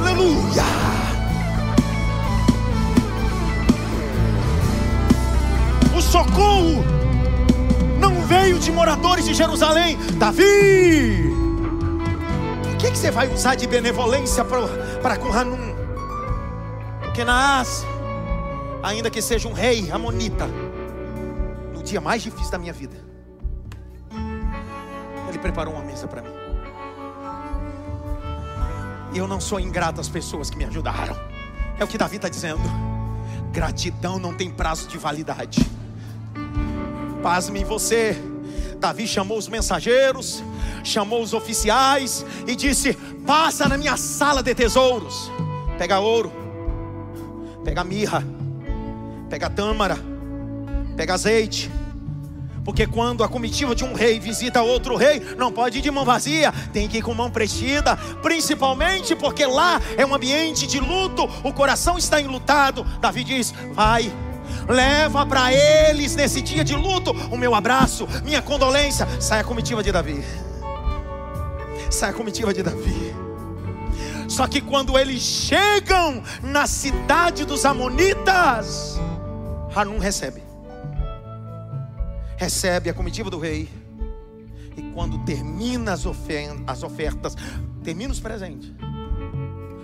Aleluia. O socorro não veio de moradores de Jerusalém. Davi, que, que você vai usar de benevolência para com Hanum? Porque Naás, ainda que seja um rei amonita, no dia mais difícil da minha vida, ele preparou uma mesa para mim. E eu não sou ingrato às pessoas que me ajudaram. É o que Davi está dizendo. Gratidão não tem prazo de validade. Pasme em você. Davi chamou os mensageiros, chamou os oficiais e disse: Passa na minha sala de tesouros, pega ouro, pega mirra, pega tâmara, pega azeite. Porque quando a comitiva de um rei visita outro rei, não pode ir de mão vazia, tem que ir com mão prestida, principalmente porque lá é um ambiente de luto, o coração está enlutado. Davi diz: Vai, leva para eles nesse dia de luto o meu abraço, minha condolência. Sai a comitiva de Davi sai a comitiva de Davi. Só que quando eles chegam na cidade dos Amonitas, Hanum recebe. Recebe a comitiva do rei. E quando termina as, as ofertas, termina os presentes.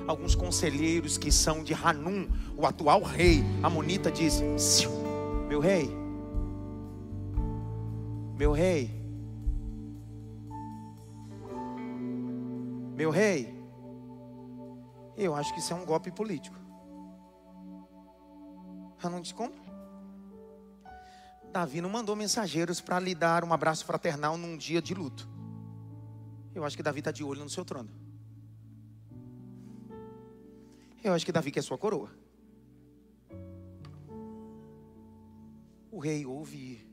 Alguns conselheiros que são de Hanum, o atual rei Amonita, diz: Meu rei, meu rei, Meu rei, eu acho que isso é um golpe político. Eu não como? Davi não mandou mensageiros para lhe dar um abraço fraternal num dia de luto. Eu acho que Davi está de olho no seu trono. Eu acho que Davi quer sua coroa. O rei ouve.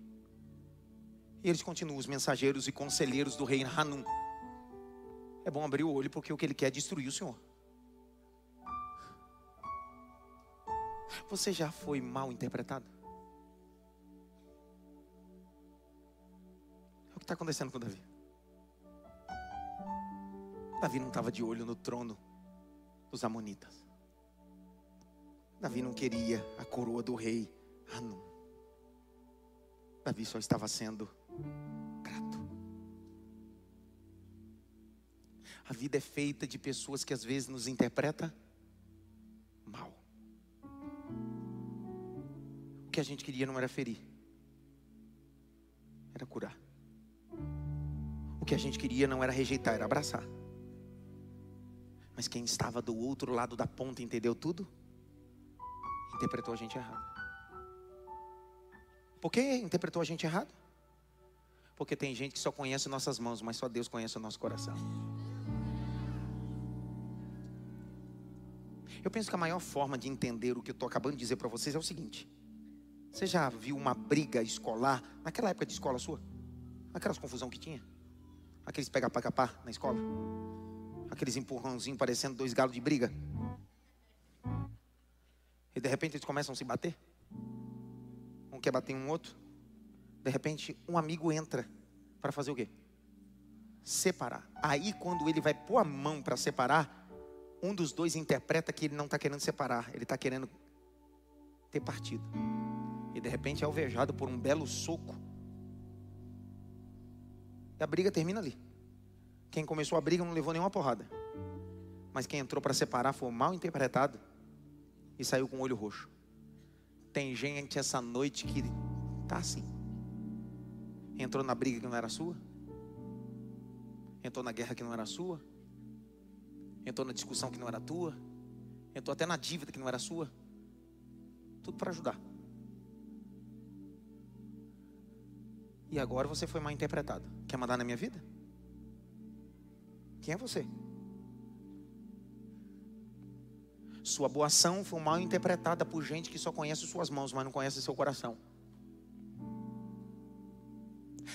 E eles continuam, os mensageiros e conselheiros do rei Hanum é bom abrir o olho porque o que ele quer é destruir o Senhor. Você já foi mal interpretado? É o que está acontecendo com Davi. Davi não estava de olho no trono dos Amonitas. Davi não queria a coroa do rei Hanum. Davi só estava sendo A vida é feita de pessoas que às vezes nos interpreta mal. O que a gente queria não era ferir, era curar. O que a gente queria não era rejeitar, era abraçar. Mas quem estava do outro lado da ponta entendeu tudo? Interpretou a gente errado. Por que interpretou a gente errado? Porque tem gente que só conhece nossas mãos, mas só Deus conhece o nosso coração. Eu penso que a maior forma de entender o que eu estou acabando de dizer para vocês é o seguinte: você já viu uma briga escolar naquela época de escola sua? Aquelas confusão que tinha? Aqueles pega pega pá na escola? Aqueles empurrãozinhos parecendo dois galos de briga? E de repente eles começam a se bater? Um quer bater em um outro? De repente um amigo entra para fazer o quê? Separar. Aí quando ele vai pôr a mão para separar, um dos dois interpreta que ele não está querendo separar, ele está querendo ter partido. E de repente é alvejado por um belo soco. E a briga termina ali. Quem começou a briga não levou nenhuma porrada. Mas quem entrou para separar foi mal interpretado e saiu com o olho roxo. Tem gente essa noite que tá assim. Entrou na briga que não era sua. Entrou na guerra que não era sua. Entrou na discussão que não era tua. Entrou até na dívida que não era sua. Tudo para ajudar. E agora você foi mal interpretado. Quer mandar na minha vida? Quem é você? Sua boa ação foi mal interpretada por gente que só conhece suas mãos, mas não conhece seu coração.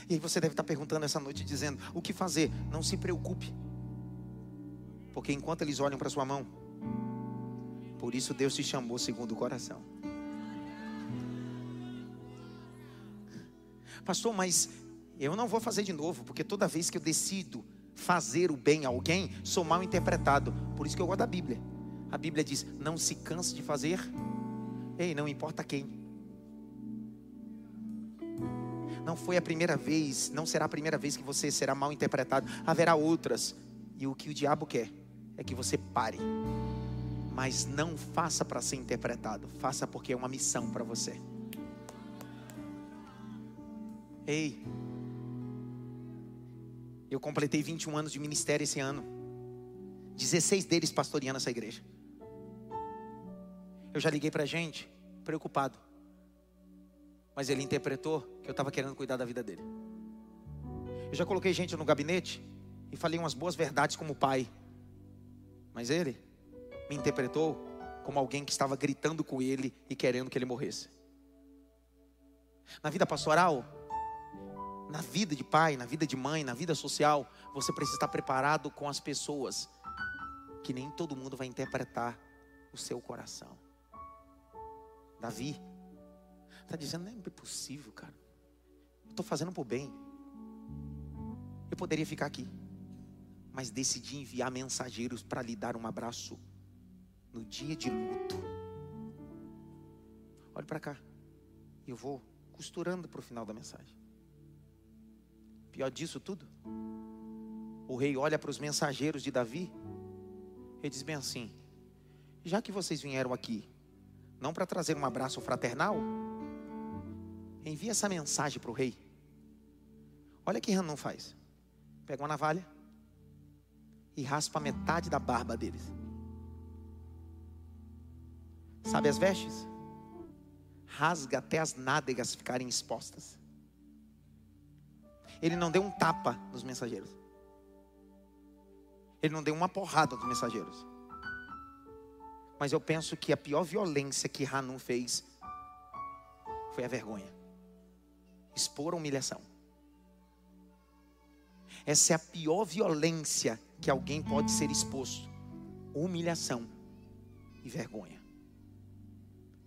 E aí você deve estar perguntando essa noite, dizendo: o que fazer? Não se preocupe, porque enquanto eles olham para sua mão, por isso Deus te chamou segundo o coração. Pastor, mas eu não vou fazer de novo, porque toda vez que eu decido fazer o bem a alguém, sou mal interpretado. Por isso que eu gosto da Bíblia. A Bíblia diz: não se canse de fazer, ei, não importa quem. Não foi a primeira vez, não será a primeira vez que você será mal interpretado. Haverá outras. E o que o diabo quer é que você pare. Mas não faça para ser interpretado, faça porque é uma missão para você. Ei, eu completei 21 anos de ministério esse ano. 16 deles pastoreando essa igreja. Eu já liguei para gente, preocupado. Mas ele interpretou que eu estava querendo cuidar da vida dele. Eu já coloquei gente no gabinete e falei umas boas verdades como pai. Mas ele me interpretou como alguém que estava gritando com ele e querendo que ele morresse. Na vida pastoral, na vida de pai, na vida de mãe, na vida social, você precisa estar preparado com as pessoas que nem todo mundo vai interpretar o seu coração. Davi está dizendo: não é possível, cara. Estou fazendo por bem. Eu poderia ficar aqui, mas decidi enviar mensageiros para lhe dar um abraço no dia de luto. Olhe para cá. Eu vou costurando para o final da mensagem. Pior disso tudo, o rei olha para os mensageiros de Davi e diz bem assim: já que vocês vieram aqui, não para trazer um abraço fraternal, envie essa mensagem para o rei. Olha o que Hanão faz: pega uma navalha e raspa metade da barba deles. Sabe as vestes? Rasga até as nádegas ficarem expostas ele não deu um tapa nos mensageiros. Ele não deu uma porrada nos mensageiros. Mas eu penso que a pior violência que Hanun fez foi a vergonha. Expor a humilhação. Essa é a pior violência que alguém pode ser exposto: humilhação e vergonha.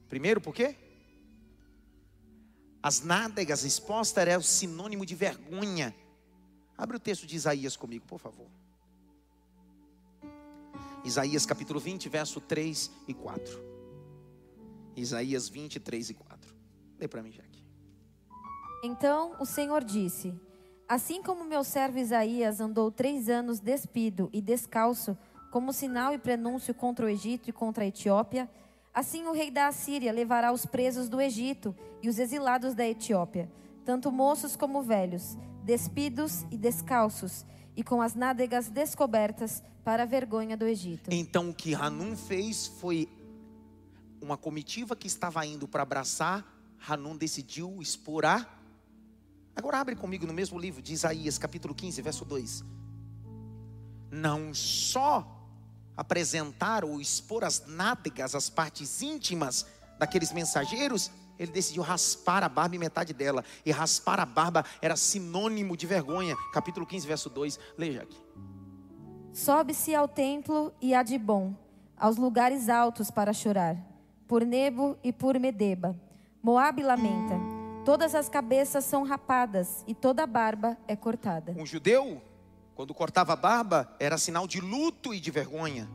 Primeiro, por quê? As nádegas expostas era o sinônimo de vergonha. Abre o texto de Isaías comigo, por favor. Isaías capítulo 20, verso 3 e 4. Isaías 20, 3 e 4. Lê para mim, Jack. Então o Senhor disse: Assim como meu servo Isaías andou três anos despido e descalço, como sinal e prenúncio contra o Egito e contra a Etiópia, Assim o rei da Assíria levará os presos do Egito e os exilados da Etiópia, tanto moços como velhos, despidos e descalços, e com as nádegas descobertas para a vergonha do Egito. Então o que Hanun fez foi uma comitiva que estava indo para abraçar, Hanun decidiu expor a. Agora abre comigo no mesmo livro de Isaías, capítulo 15, verso 2. Não só apresentar ou expor as nádegas, as partes íntimas daqueles mensageiros, ele decidiu raspar a barba e metade dela. E raspar a barba era sinônimo de vergonha. Capítulo 15, verso 2. Leia aqui. Sobe-se ao templo e a de bom, aos lugares altos para chorar, por Nebo e por Medeba. Moabe lamenta. Todas as cabeças são rapadas e toda a barba é cortada. Um judeu, quando cortava a barba, era sinal de luto e de vergonha.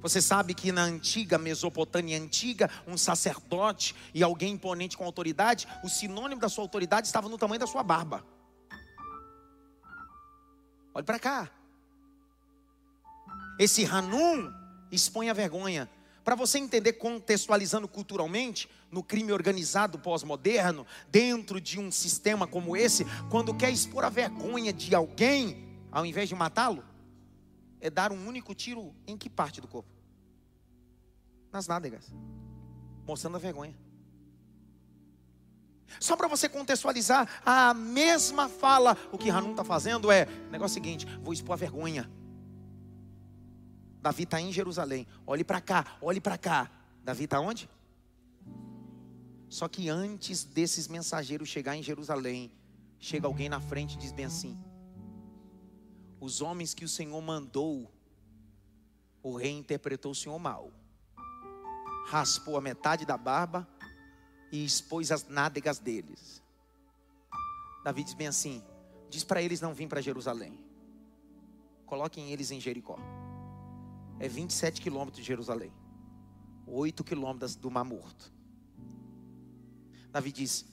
Você sabe que na antiga Mesopotâmia antiga, um sacerdote e alguém imponente com autoridade, o sinônimo da sua autoridade estava no tamanho da sua barba. Olhe para cá. Esse Hanum expõe a vergonha. Para você entender contextualizando culturalmente, no crime organizado pós-moderno, dentro de um sistema como esse, quando quer expor a vergonha de alguém, ao invés de matá-lo, é dar um único tiro em que parte do corpo? Nas nádegas, mostrando a vergonha. Só para você contextualizar, a mesma fala, o que Hanum está fazendo é: negócio seguinte, vou expor a vergonha. Davi está em Jerusalém, olhe para cá, olhe para cá. Davi está onde? Só que antes desses mensageiros chegar em Jerusalém, chega alguém na frente e diz bem assim: os homens que o Senhor mandou, o rei interpretou o Senhor mal. Raspou a metade da barba e expôs as nádegas deles. Davi diz bem assim: diz para eles não vir para Jerusalém. Coloquem eles em Jericó. É 27 quilômetros de Jerusalém. 8 quilômetros do Mar Morto. Davi diz: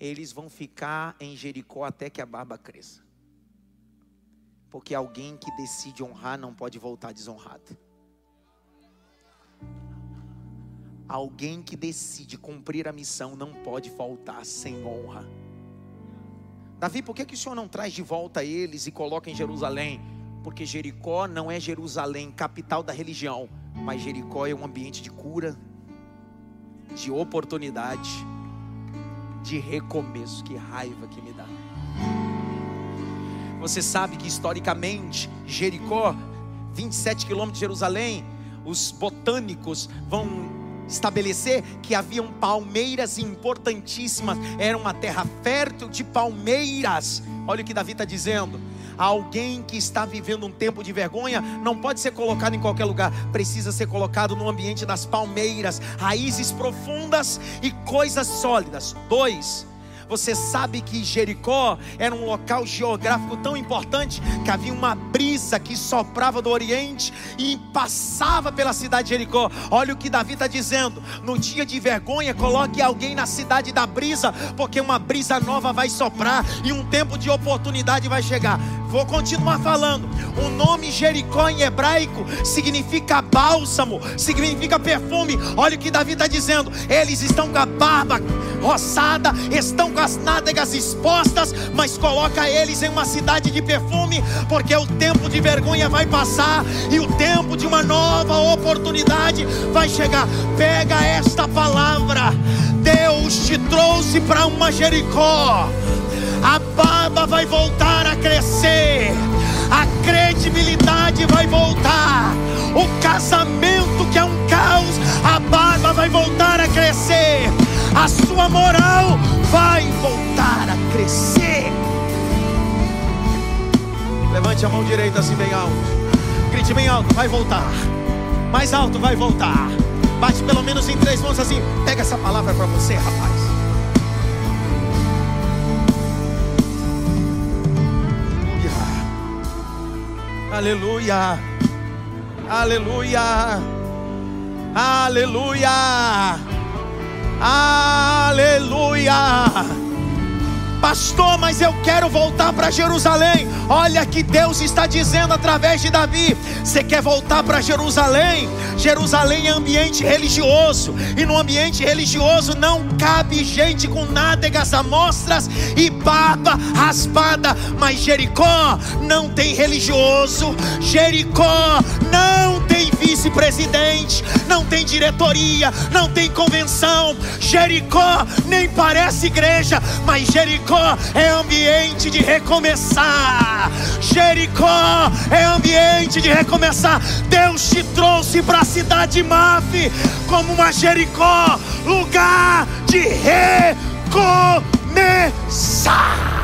eles vão ficar em Jericó até que a barba cresça. Porque alguém que decide honrar não pode voltar desonrado. Alguém que decide cumprir a missão não pode voltar sem honra. Davi, por que, que o Senhor não traz de volta eles e coloca em Jerusalém? Porque Jericó não é Jerusalém, capital da religião, mas Jericó é um ambiente de cura, de oportunidade, de recomeço. Que raiva que me dá. Você sabe que historicamente Jericó, 27 quilômetros de Jerusalém, os botânicos vão estabelecer que haviam palmeiras importantíssimas, era uma terra fértil de palmeiras. Olha o que Davi está dizendo. Alguém que está vivendo um tempo de vergonha não pode ser colocado em qualquer lugar, precisa ser colocado no ambiente das palmeiras, raízes profundas e coisas sólidas. Dois, você sabe que Jericó era um local geográfico tão importante que havia uma brisa que soprava do Oriente e passava pela cidade de Jericó. Olha o que Davi está dizendo: no dia de vergonha, coloque alguém na cidade da brisa, porque uma brisa nova vai soprar e um tempo de oportunidade vai chegar. Vou continuar falando. O nome Jericó em hebraico significa bálsamo, significa perfume. Olha o que Davi está dizendo: eles estão com a barba roçada, estão com as nádegas expostas, mas coloca eles em uma cidade de perfume, porque o tempo de vergonha vai passar e o tempo de uma nova oportunidade vai chegar. Pega esta palavra. Deus te trouxe para uma Jericó. A barba vai voltar a crescer. A credibilidade vai voltar. O casamento que é um caos, a barba vai voltar a crescer. A sua moral vai voltar a crescer. Levante a mão direita assim bem alto. Grite bem alto, vai voltar. Mais alto, vai voltar. Bate pelo menos em três mãos assim. Pega essa palavra para você, rapaz. Aleluia. Aleluia. Aleluia. Aleluia. Pastor, mas eu quero voltar para Jerusalém. Olha que Deus está dizendo através de Davi: você quer voltar para Jerusalém? Jerusalém é ambiente religioso, e no ambiente religioso não cabe gente com nádegas amostras e barba raspada. Mas Jericó não tem religioso, Jericó não tem vice-presidente, não tem diretoria, não tem convenção. Jericó nem parece igreja, mas Jericó é ambiente de recomeçar. Jericó é ambiente de recomeçar. Deus te trouxe para a cidade de Maf como uma Jericó, lugar de recomeçar.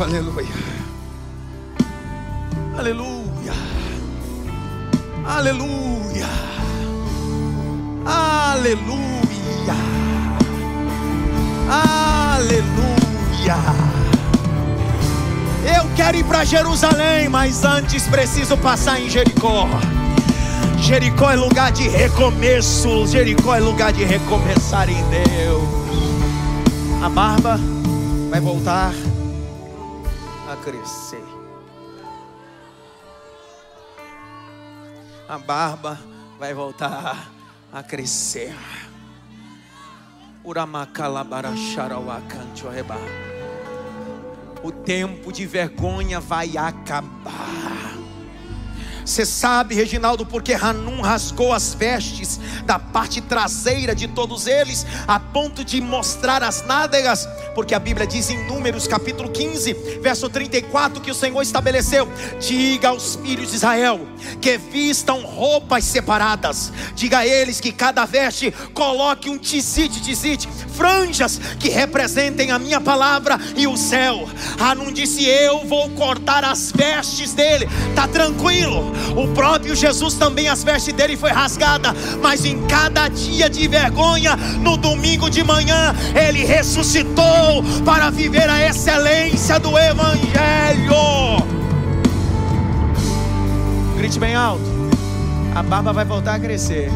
Oh, aleluia. Aleluia. Aleluia. Aleluia. Aleluia. Eu quero ir para Jerusalém, mas antes preciso passar em Jericó. Jericó é lugar de recomeço. Jericó é lugar de recomeçar em Deus. A barba vai voltar crescer. A barba vai voltar a crescer. O tempo de vergonha vai acabar. Você sabe, Reginaldo, porque Hanum rasgou as vestes da parte traseira de todos eles, a ponto de mostrar as nádegas, porque a Bíblia diz em Números capítulo 15, verso 34, que o Senhor estabeleceu: diga aos filhos de Israel que vistam roupas separadas, diga a eles que cada veste coloque um tizite, tizite, franjas que representem a minha palavra e o céu. Hanum disse: Eu vou cortar as vestes dele, tá tranquilo. O próprio Jesus também, as vestes dele foi rasgada, mas em cada dia de vergonha, no domingo de manhã, ele ressuscitou para viver a excelência do Evangelho. Grite bem alto. A barba vai voltar a crescer.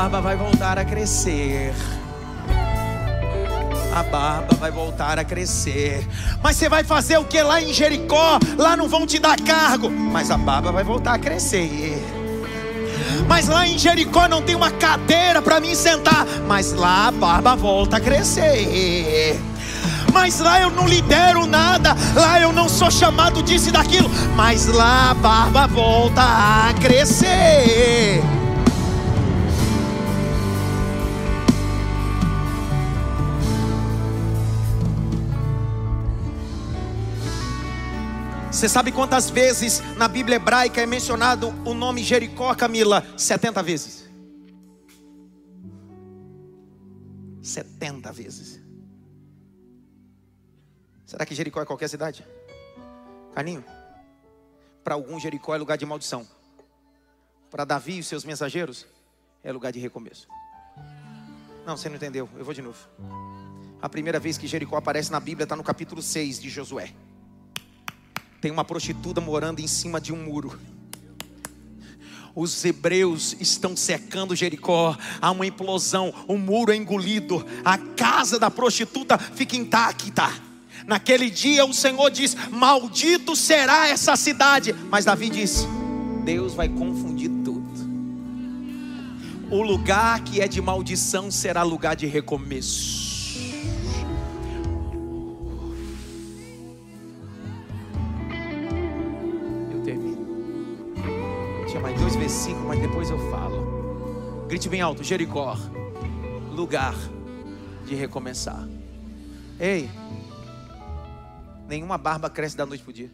Barba vai voltar a crescer. A barba vai voltar a crescer. Mas você vai fazer o que lá em Jericó? Lá não vão te dar cargo. Mas a barba vai voltar a crescer. Mas lá em Jericó não tem uma cadeira para mim sentar. Mas lá a barba volta a crescer. Mas lá eu não lidero nada. Lá eu não sou chamado disso e daquilo. Mas lá a barba volta a crescer. Você sabe quantas vezes na Bíblia hebraica é mencionado o nome Jericó, Camila? 70 vezes. 70 vezes. Será que Jericó é qualquer cidade? Carninho? Para alguns, Jericó é lugar de maldição. Para Davi e seus mensageiros, é lugar de recomeço. Não, você não entendeu. Eu vou de novo. A primeira vez que Jericó aparece na Bíblia está no capítulo 6 de Josué tem uma prostituta morando em cima de um muro. Os hebreus estão cercando Jericó, há uma implosão, o muro é engolido, a casa da prostituta fica intacta. Naquele dia o Senhor diz: Maldito será essa cidade. Mas Davi diz: Deus vai confundir tudo. O lugar que é de maldição será lugar de recomeço. Versículo, mas depois eu falo. Grite bem alto: Jericó, lugar de recomeçar. Ei, nenhuma barba cresce da noite para o dia.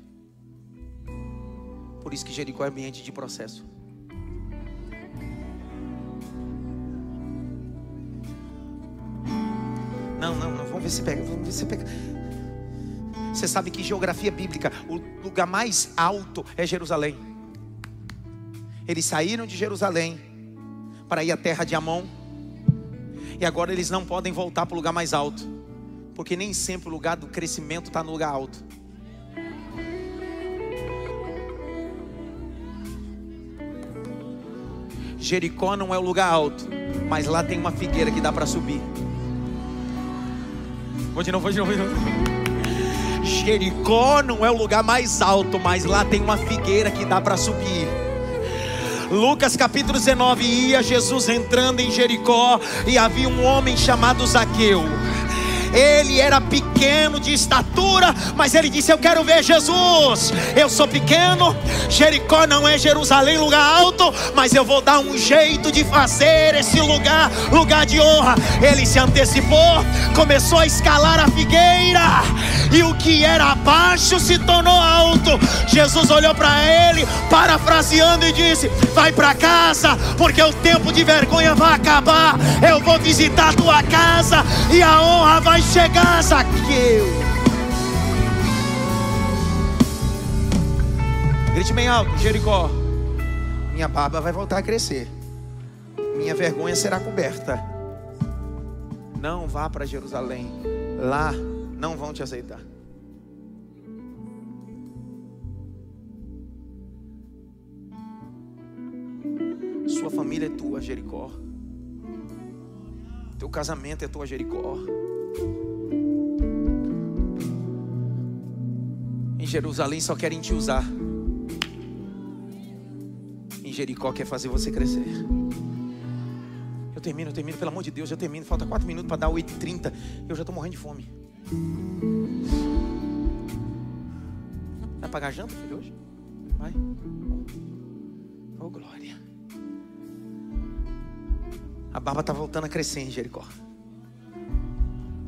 Por isso que Jericó é ambiente de processo. Não, não, não. Vamos ver se pega. Vamos ver se pega. Você sabe que geografia bíblica, o lugar mais alto é Jerusalém. Eles saíram de Jerusalém para ir à terra de Amon. E agora eles não podem voltar para o lugar mais alto. Porque nem sempre o lugar do crescimento está no lugar alto. Jericó não é o lugar alto, mas lá tem uma figueira que dá para subir. Vou de novo, vou de novo, vou de novo. Jericó não é o lugar mais alto, mas lá tem uma figueira que dá para subir. Lucas capítulo 19: ia Jesus entrando em Jericó e havia um homem chamado Zaqueu. Ele era pequeno de estatura, mas ele disse: Eu quero ver Jesus. Eu sou pequeno, Jericó não é Jerusalém, lugar alto, mas eu vou dar um jeito de fazer esse lugar lugar de honra. Ele se antecipou, começou a escalar a figueira, e o que era baixo se tornou alto. Jesus olhou para ele, parafraseando, e disse: Vai para casa, porque o tempo de vergonha vai acabar. Eu vou visitar a tua casa e a honra vai chegar, Zaqueu. Grite bem alto, Jericó. Minha barba vai voltar a crescer. Minha vergonha será coberta. Não vá para Jerusalém. Lá não vão te aceitar. Sua família é tua, Jericó. Teu casamento é tua, Jericó. Em Jerusalém só querem te usar. Em Jericó quer fazer você crescer. Eu termino, eu termino, pelo amor de Deus, eu termino. Falta quatro minutos para dar 8h30. Eu já estou morrendo de fome. Vai pagar janta, filho, hoje? Vai. Oh, glória. A barba está voltando a crescer em Jericó.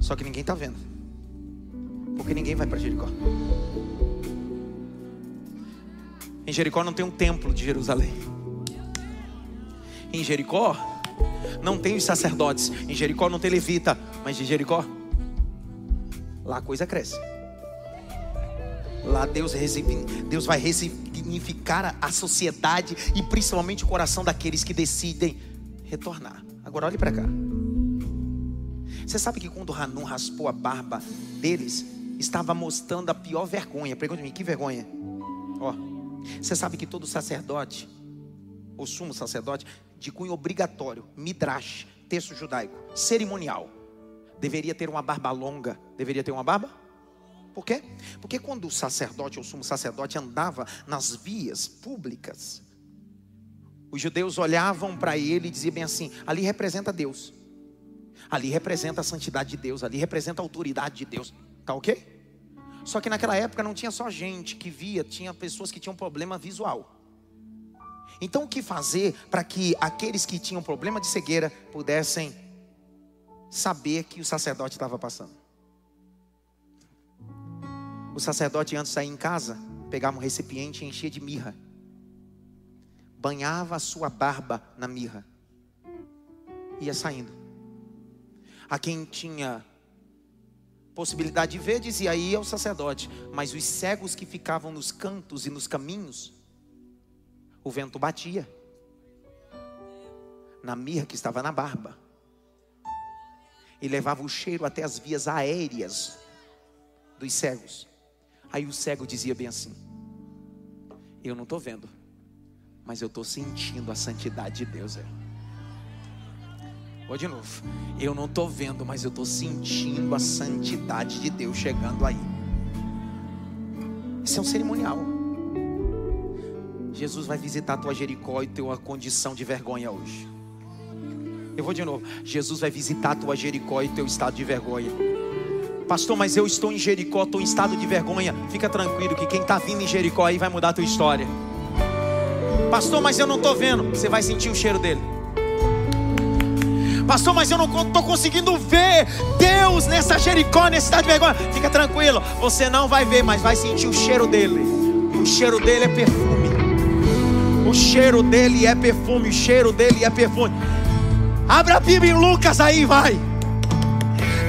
Só que ninguém está vendo. Porque ninguém vai para Jericó. Em Jericó não tem um templo de Jerusalém. Em Jericó não tem os sacerdotes. Em Jericó não tem levita. Mas de Jericó, lá a coisa cresce. Lá Deus, Deus vai resignificar a sociedade e principalmente o coração daqueles que decidem retornar. Agora olhe para cá. Você sabe que quando Hanun raspou a barba deles, estava mostrando a pior vergonha. Pergunte-me, que vergonha? Ó, você sabe que todo sacerdote, ou sumo sacerdote, de cunho obrigatório, midrash, texto judaico, cerimonial, deveria ter uma barba longa. Deveria ter uma barba? Por quê? Porque quando o sacerdote ou sumo sacerdote andava nas vias públicas, os judeus olhavam para ele e diziam bem assim: ali representa Deus. Ali representa a santidade de Deus, ali representa a autoridade de Deus. Tá ok? Só que naquela época não tinha só gente que via, tinha pessoas que tinham problema visual. Então o que fazer para que aqueles que tinham problema de cegueira pudessem saber que o sacerdote estava passando? O sacerdote antes de sair em casa, pegava um recipiente e enchia de mirra. Banhava a sua barba na mirra. Ia saindo. A quem tinha possibilidade de ver, dizia aí é o sacerdote. Mas os cegos que ficavam nos cantos e nos caminhos, o vento batia na mirra que estava na barba e levava o cheiro até as vias aéreas dos cegos. Aí o cego dizia bem assim: Eu não estou vendo, mas eu estou sentindo a santidade de Deus. É. Vou de novo. Eu não estou vendo, mas eu estou sentindo a santidade de Deus chegando aí. Esse é um cerimonial. Jesus vai visitar a tua Jericó e tua condição de vergonha hoje. Eu vou de novo. Jesus vai visitar a tua Jericó e teu estado de vergonha. Pastor, mas eu estou em Jericó, estou em estado de vergonha. Fica tranquilo que quem está vindo em Jericó aí vai mudar a tua história. Pastor, mas eu não estou vendo. Você vai sentir o cheiro dele. Pastor, mas eu não estou conseguindo ver Deus nessa Jericó, nessa cidade de vergonha. Fica tranquilo, você não vai ver, mas vai sentir o cheiro dele. O cheiro dele é perfume. O cheiro dele é perfume. O cheiro dele é perfume. Abra a Bíblia em Lucas aí, vai.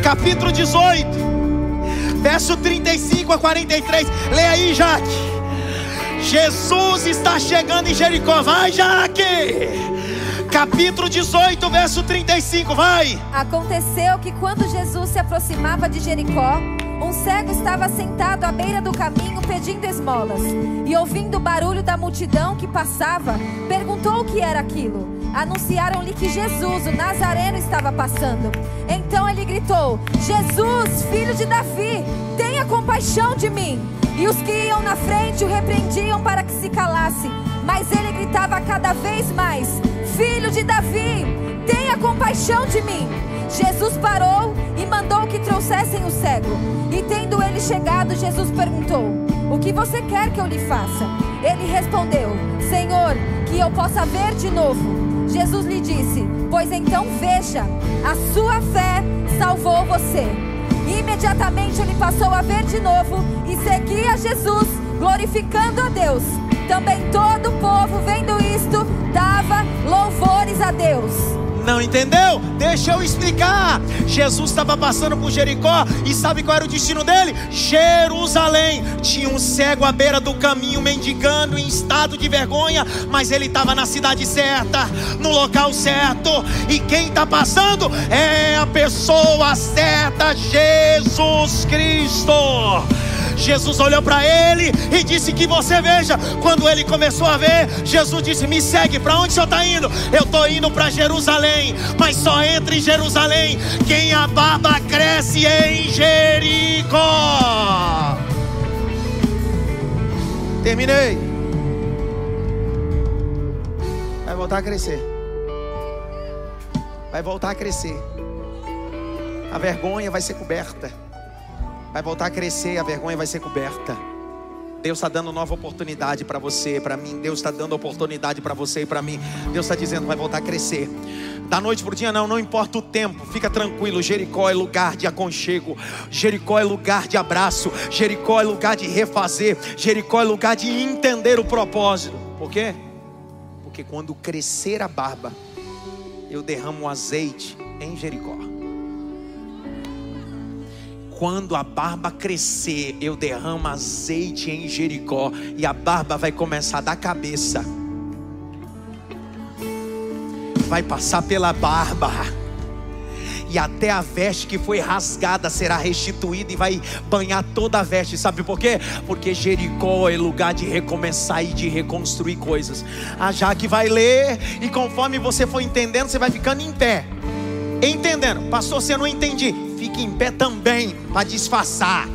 Capítulo 18, verso 35 a 43. Leia aí, Jaque. Jesus está chegando em Jericó. Vai, Jaque capítulo 18, verso 35, vai. Aconteceu que quando Jesus se aproximava de Jericó, um cego estava sentado à beira do caminho pedindo esmolas. E ouvindo o barulho da multidão que passava, perguntou o que era aquilo. anunciaram-lhe que Jesus, o Nazareno, estava passando. Então ele gritou: Jesus, filho de Davi, tenha compaixão de mim. E os que iam na frente o repreendiam para que se calasse. Mas ele gritava cada vez mais: Filho de Davi, tenha compaixão de mim. Jesus parou e mandou que trouxessem o cego. E tendo ele chegado, Jesus perguntou: O que você quer que eu lhe faça? Ele respondeu: Senhor, que eu possa ver de novo. Jesus lhe disse: Pois então veja, a sua fé salvou você. Imediatamente ele passou a ver de novo e seguia Jesus, glorificando a Deus. Também todo o povo, vendo isto, dava louvores a Deus. Não entendeu? Deixa eu explicar. Jesus estava passando por Jericó e sabe qual era o destino dele? Jerusalém. Tinha um cego à beira do caminho mendigando em estado de vergonha, mas ele estava na cidade certa, no local certo. E quem está passando é a pessoa certa, Jesus Cristo. Jesus olhou para ele e disse que você veja. Quando ele começou a ver, Jesus disse: Me segue. Para onde o senhor está indo? Eu estou indo para Jerusalém. Mas só entra em Jerusalém quem a barba cresce em Jericó. Terminei. Vai voltar a crescer. Vai voltar a crescer. A vergonha vai ser coberta vai voltar a crescer, a vergonha vai ser coberta. Deus está dando nova oportunidade para você, para mim. Deus está dando oportunidade para você e para mim. Deus está dizendo, vai voltar a crescer. Da noite para o dia, não, não importa o tempo, fica tranquilo. Jericó é lugar de aconchego, Jericó é lugar de abraço, Jericó é lugar de refazer, Jericó é lugar de entender o propósito. Por quê? Porque quando crescer a barba, eu derramo azeite em Jericó quando a barba crescer, eu derramo azeite em Jericó e a barba vai começar da cabeça. Vai passar pela barba. E até a veste que foi rasgada será restituída e vai banhar toda a veste. Sabe por quê? Porque Jericó é lugar de recomeçar e de reconstruir coisas. A Jaque vai ler e conforme você for entendendo, você vai ficando em pé. Entendendo, pastor, você não entendi fique em pé também, para disfarçar.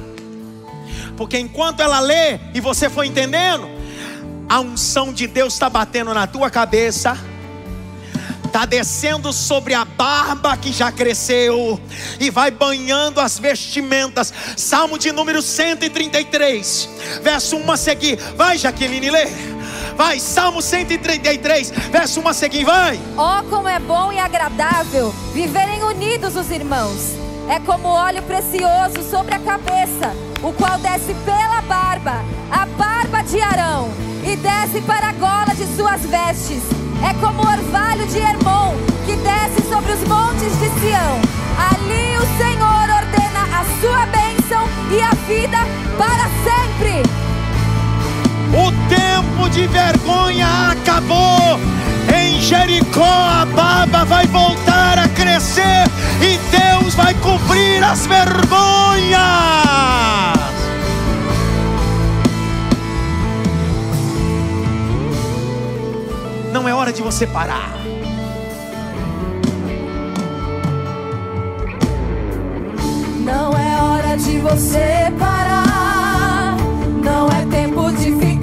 Porque enquanto ela lê e você for entendendo, a unção de Deus está batendo na tua cabeça, está descendo sobre a barba que já cresceu e vai banhando as vestimentas. Salmo de número 133, verso 1 a seguir. Vai, Jaqueline, lê. Vai, Salmo 133, verso 1 a seguir, vai. Oh, como é bom e agradável viverem unidos os irmãos é como óleo precioso sobre a cabeça, o qual desce pela barba, a barba de Arão, e desce para a gola de suas vestes. É como o orvalho de Hermon, que desce sobre os montes de Sião. Ali o Senhor ordena a sua bênção e a vida para sempre. O tempo de vergonha acabou. Em Jericó a barba vai voltar a crescer e Deus vai cobrir as vergonhas. Não é hora de você parar. Não é hora de você parar. Não é tempo de ficar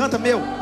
Canta meu.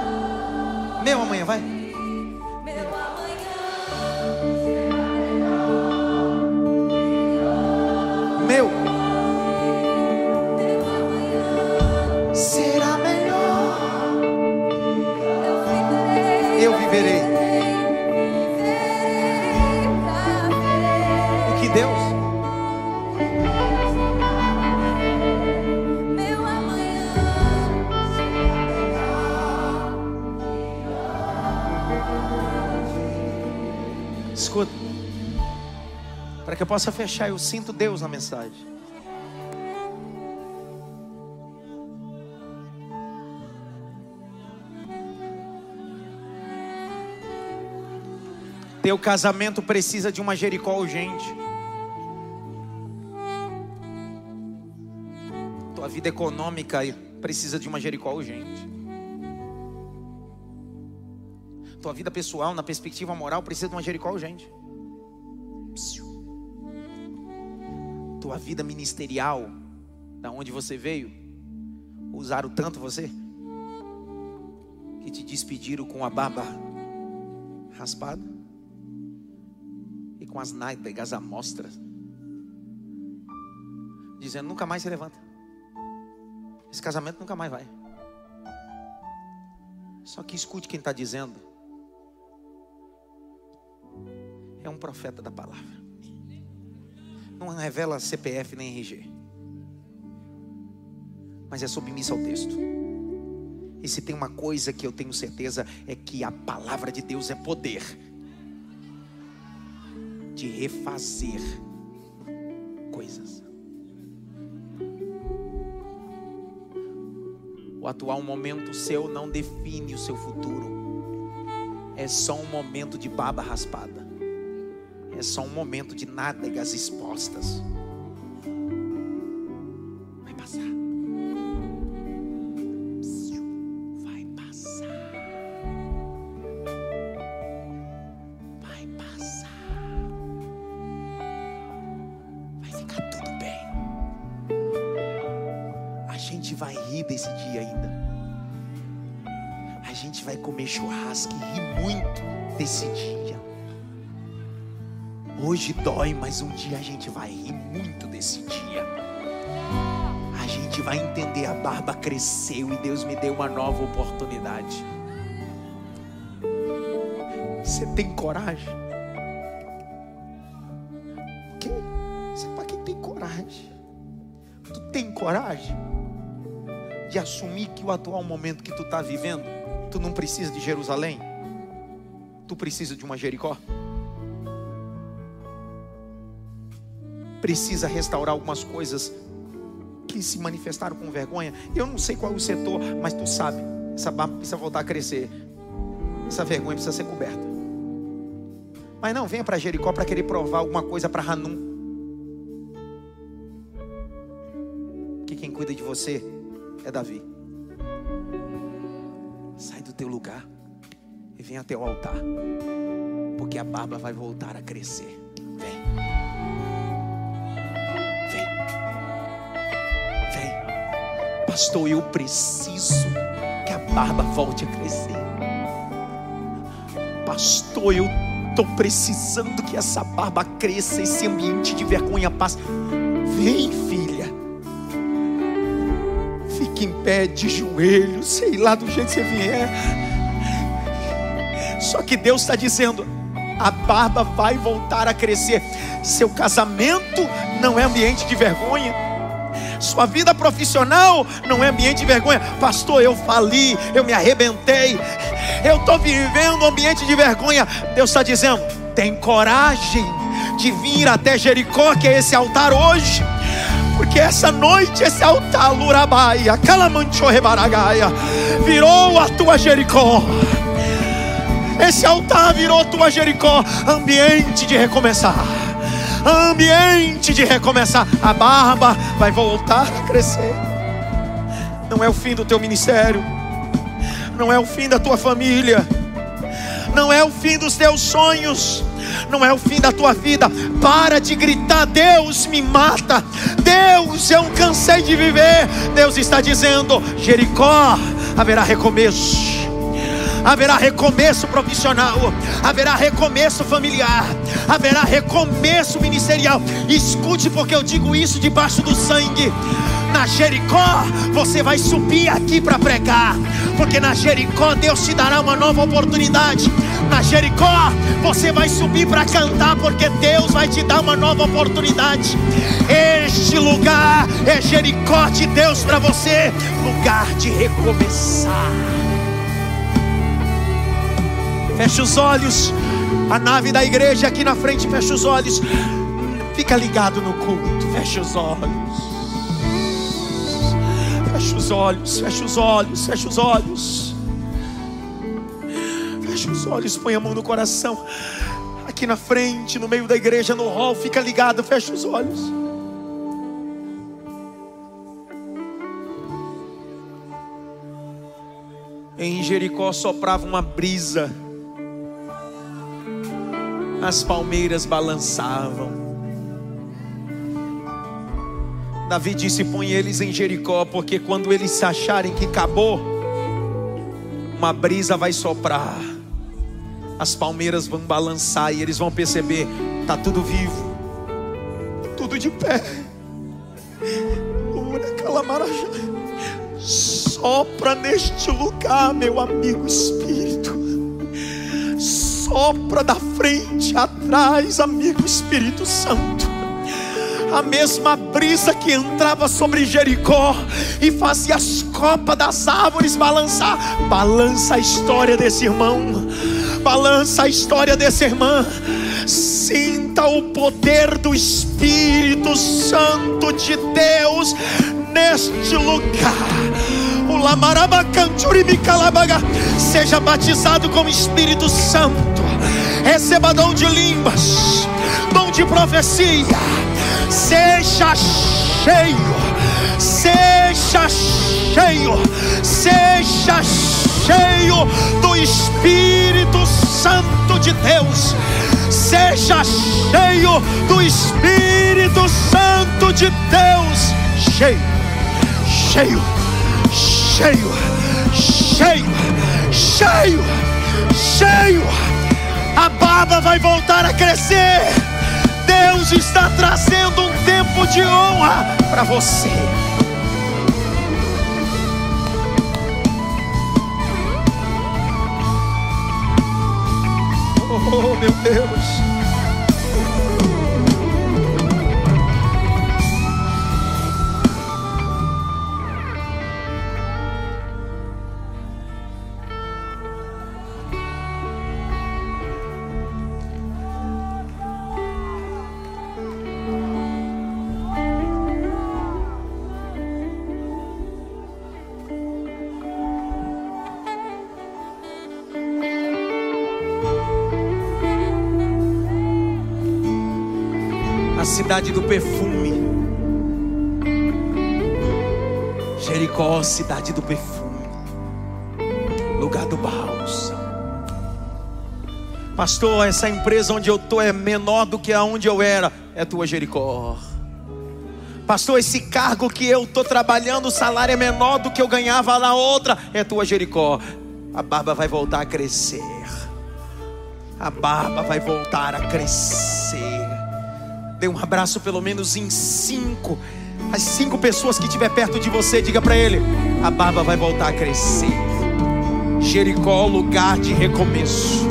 Possa fechar, eu sinto Deus na mensagem. Teu casamento precisa de uma Jericó urgente. Tua vida econômica precisa de uma Jericó urgente. Tua vida pessoal, na perspectiva moral, precisa de uma Jericó urgente. Tua vida ministerial, da onde você veio, usaram tanto você que te despediram com a barba raspada e com as nádegas à mostra, dizendo: nunca mais se levanta. Esse casamento nunca mais vai. Só que escute quem está dizendo. É um profeta da palavra. Não revela CPF nem RG. Mas é submissa ao texto. E se tem uma coisa que eu tenho certeza é que a palavra de Deus é poder de refazer coisas. O atual momento seu não define o seu futuro. É só um momento de baba raspada. É só um momento de nádegas expostas. Dói, mas um dia a gente vai rir muito desse dia. A gente vai entender a barba cresceu e Deus me deu uma nova oportunidade. Você tem coragem? Quem? Isso é para quem tem coragem. Tu tem coragem de assumir que o atual momento que tu está vivendo, tu não precisa de Jerusalém? Tu precisa de uma Jericó? Precisa restaurar algumas coisas que se manifestaram com vergonha. Eu não sei qual é o setor, mas tu sabe, essa barba precisa voltar a crescer. Essa vergonha precisa ser coberta. Mas não venha para Jericó para querer provar alguma coisa para Hanum. Que quem cuida de você é Davi. Sai do teu lugar e vem até o altar. Porque a barba vai voltar a crescer. Pastor, eu preciso que a barba volte a crescer. Pastor, eu estou precisando que essa barba cresça, esse ambiente de vergonha passe. Vem, filha. Fique em pé de joelho, sei lá do jeito que você vier. Só que Deus está dizendo: a barba vai voltar a crescer. Seu casamento não é ambiente de vergonha. Sua vida profissional não é ambiente de vergonha. Pastor, eu fali, eu me arrebentei. Eu estou vivendo um ambiente de vergonha. Deus está dizendo: tem coragem de vir até Jericó, que é esse altar hoje. Porque essa noite, esse altar, Lurabaia, Calamanchorebaragaia, virou a tua Jericó. Esse altar virou tua Jericó, ambiente de recomeçar ambiente de recomeçar. A barba vai voltar a crescer. Não é o fim do teu ministério, não é o fim da tua família, não é o fim dos teus sonhos, não é o fim da tua vida. Para de gritar: Deus me mata, Deus eu cansei de viver. Deus está dizendo: Jericó haverá recomeço haverá recomeço profissional, haverá recomeço familiar, haverá recomeço ministerial. Escute, porque eu digo isso debaixo do sangue. Na Jericó, você vai subir aqui para pregar, porque na Jericó Deus te dará uma nova oportunidade. Na Jericó, você vai subir para cantar, porque Deus vai te dar uma nova oportunidade. Este lugar é Jericó de Deus para você lugar de recomeçar. Feche os olhos. A nave da igreja aqui na frente, fecha os olhos. Fica ligado no culto. Feche os olhos. Feche os olhos, feche os olhos, feche os olhos. Feche os olhos, põe a mão no coração. Aqui na frente, no meio da igreja, no hall, fica ligado, feche os olhos. Em Jericó soprava uma brisa as palmeiras balançavam. Davi disse: Põe eles em Jericó, porque quando eles acharem que acabou, uma brisa vai soprar, as palmeiras vão balançar e eles vão perceber: está tudo vivo, tudo de pé. Sopra neste lugar, meu amigo Espírito sopra da frente, atrás, amigo Espírito Santo. A mesma brisa que entrava sobre Jericó e fazia as copas das árvores balançar, balança a história desse irmão, balança a história dessa irmã. Sinta o poder do Espírito Santo de Deus neste lugar Seja batizado com o Espírito Santo. Receba dom de línguas, dom de profecia. Seja cheio, seja cheio, seja cheio do Espírito Santo de Deus. Seja cheio do Espírito Santo de Deus. Cheio, cheio cheio, cheio, cheio, cheio. A barba vai voltar a crescer. Deus está trazendo um tempo de honra para você. Oh, meu Deus. Cidade do perfume. Jericó, cidade do perfume. Lugar do bálsamo. Pastor, essa empresa onde eu estou é menor do que aonde eu era. É tua Jericó. Pastor, esse cargo que eu estou trabalhando, o salário é menor do que eu ganhava na outra. É tua Jericó. A barba vai voltar a crescer. A barba vai voltar a crescer. Dê um abraço pelo menos em cinco. As cinco pessoas que estiver perto de você, diga para ele: a barba vai voltar a crescer. Jericó, lugar de recomeço.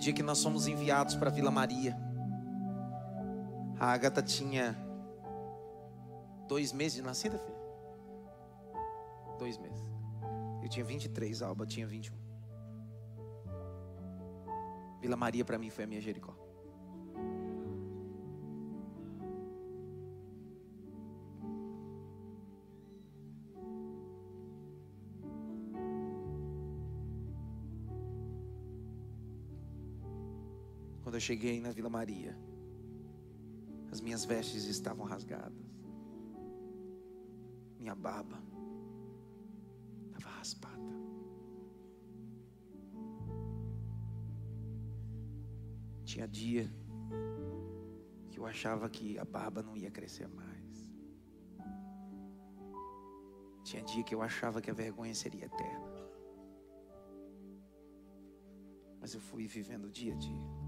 Dia que nós fomos enviados para Vila Maria. A Agatha tinha dois meses de nascida, filha? Dois meses. Eu tinha 23, a Alba tinha 21. Vila Maria para mim foi a minha Jericó. Quando eu cheguei na Vila Maria, as minhas vestes estavam rasgadas. Minha barba estava raspada. Tinha dia que eu achava que a barba não ia crescer mais. Tinha dia que eu achava que a vergonha seria eterna. Mas eu fui vivendo dia a dia.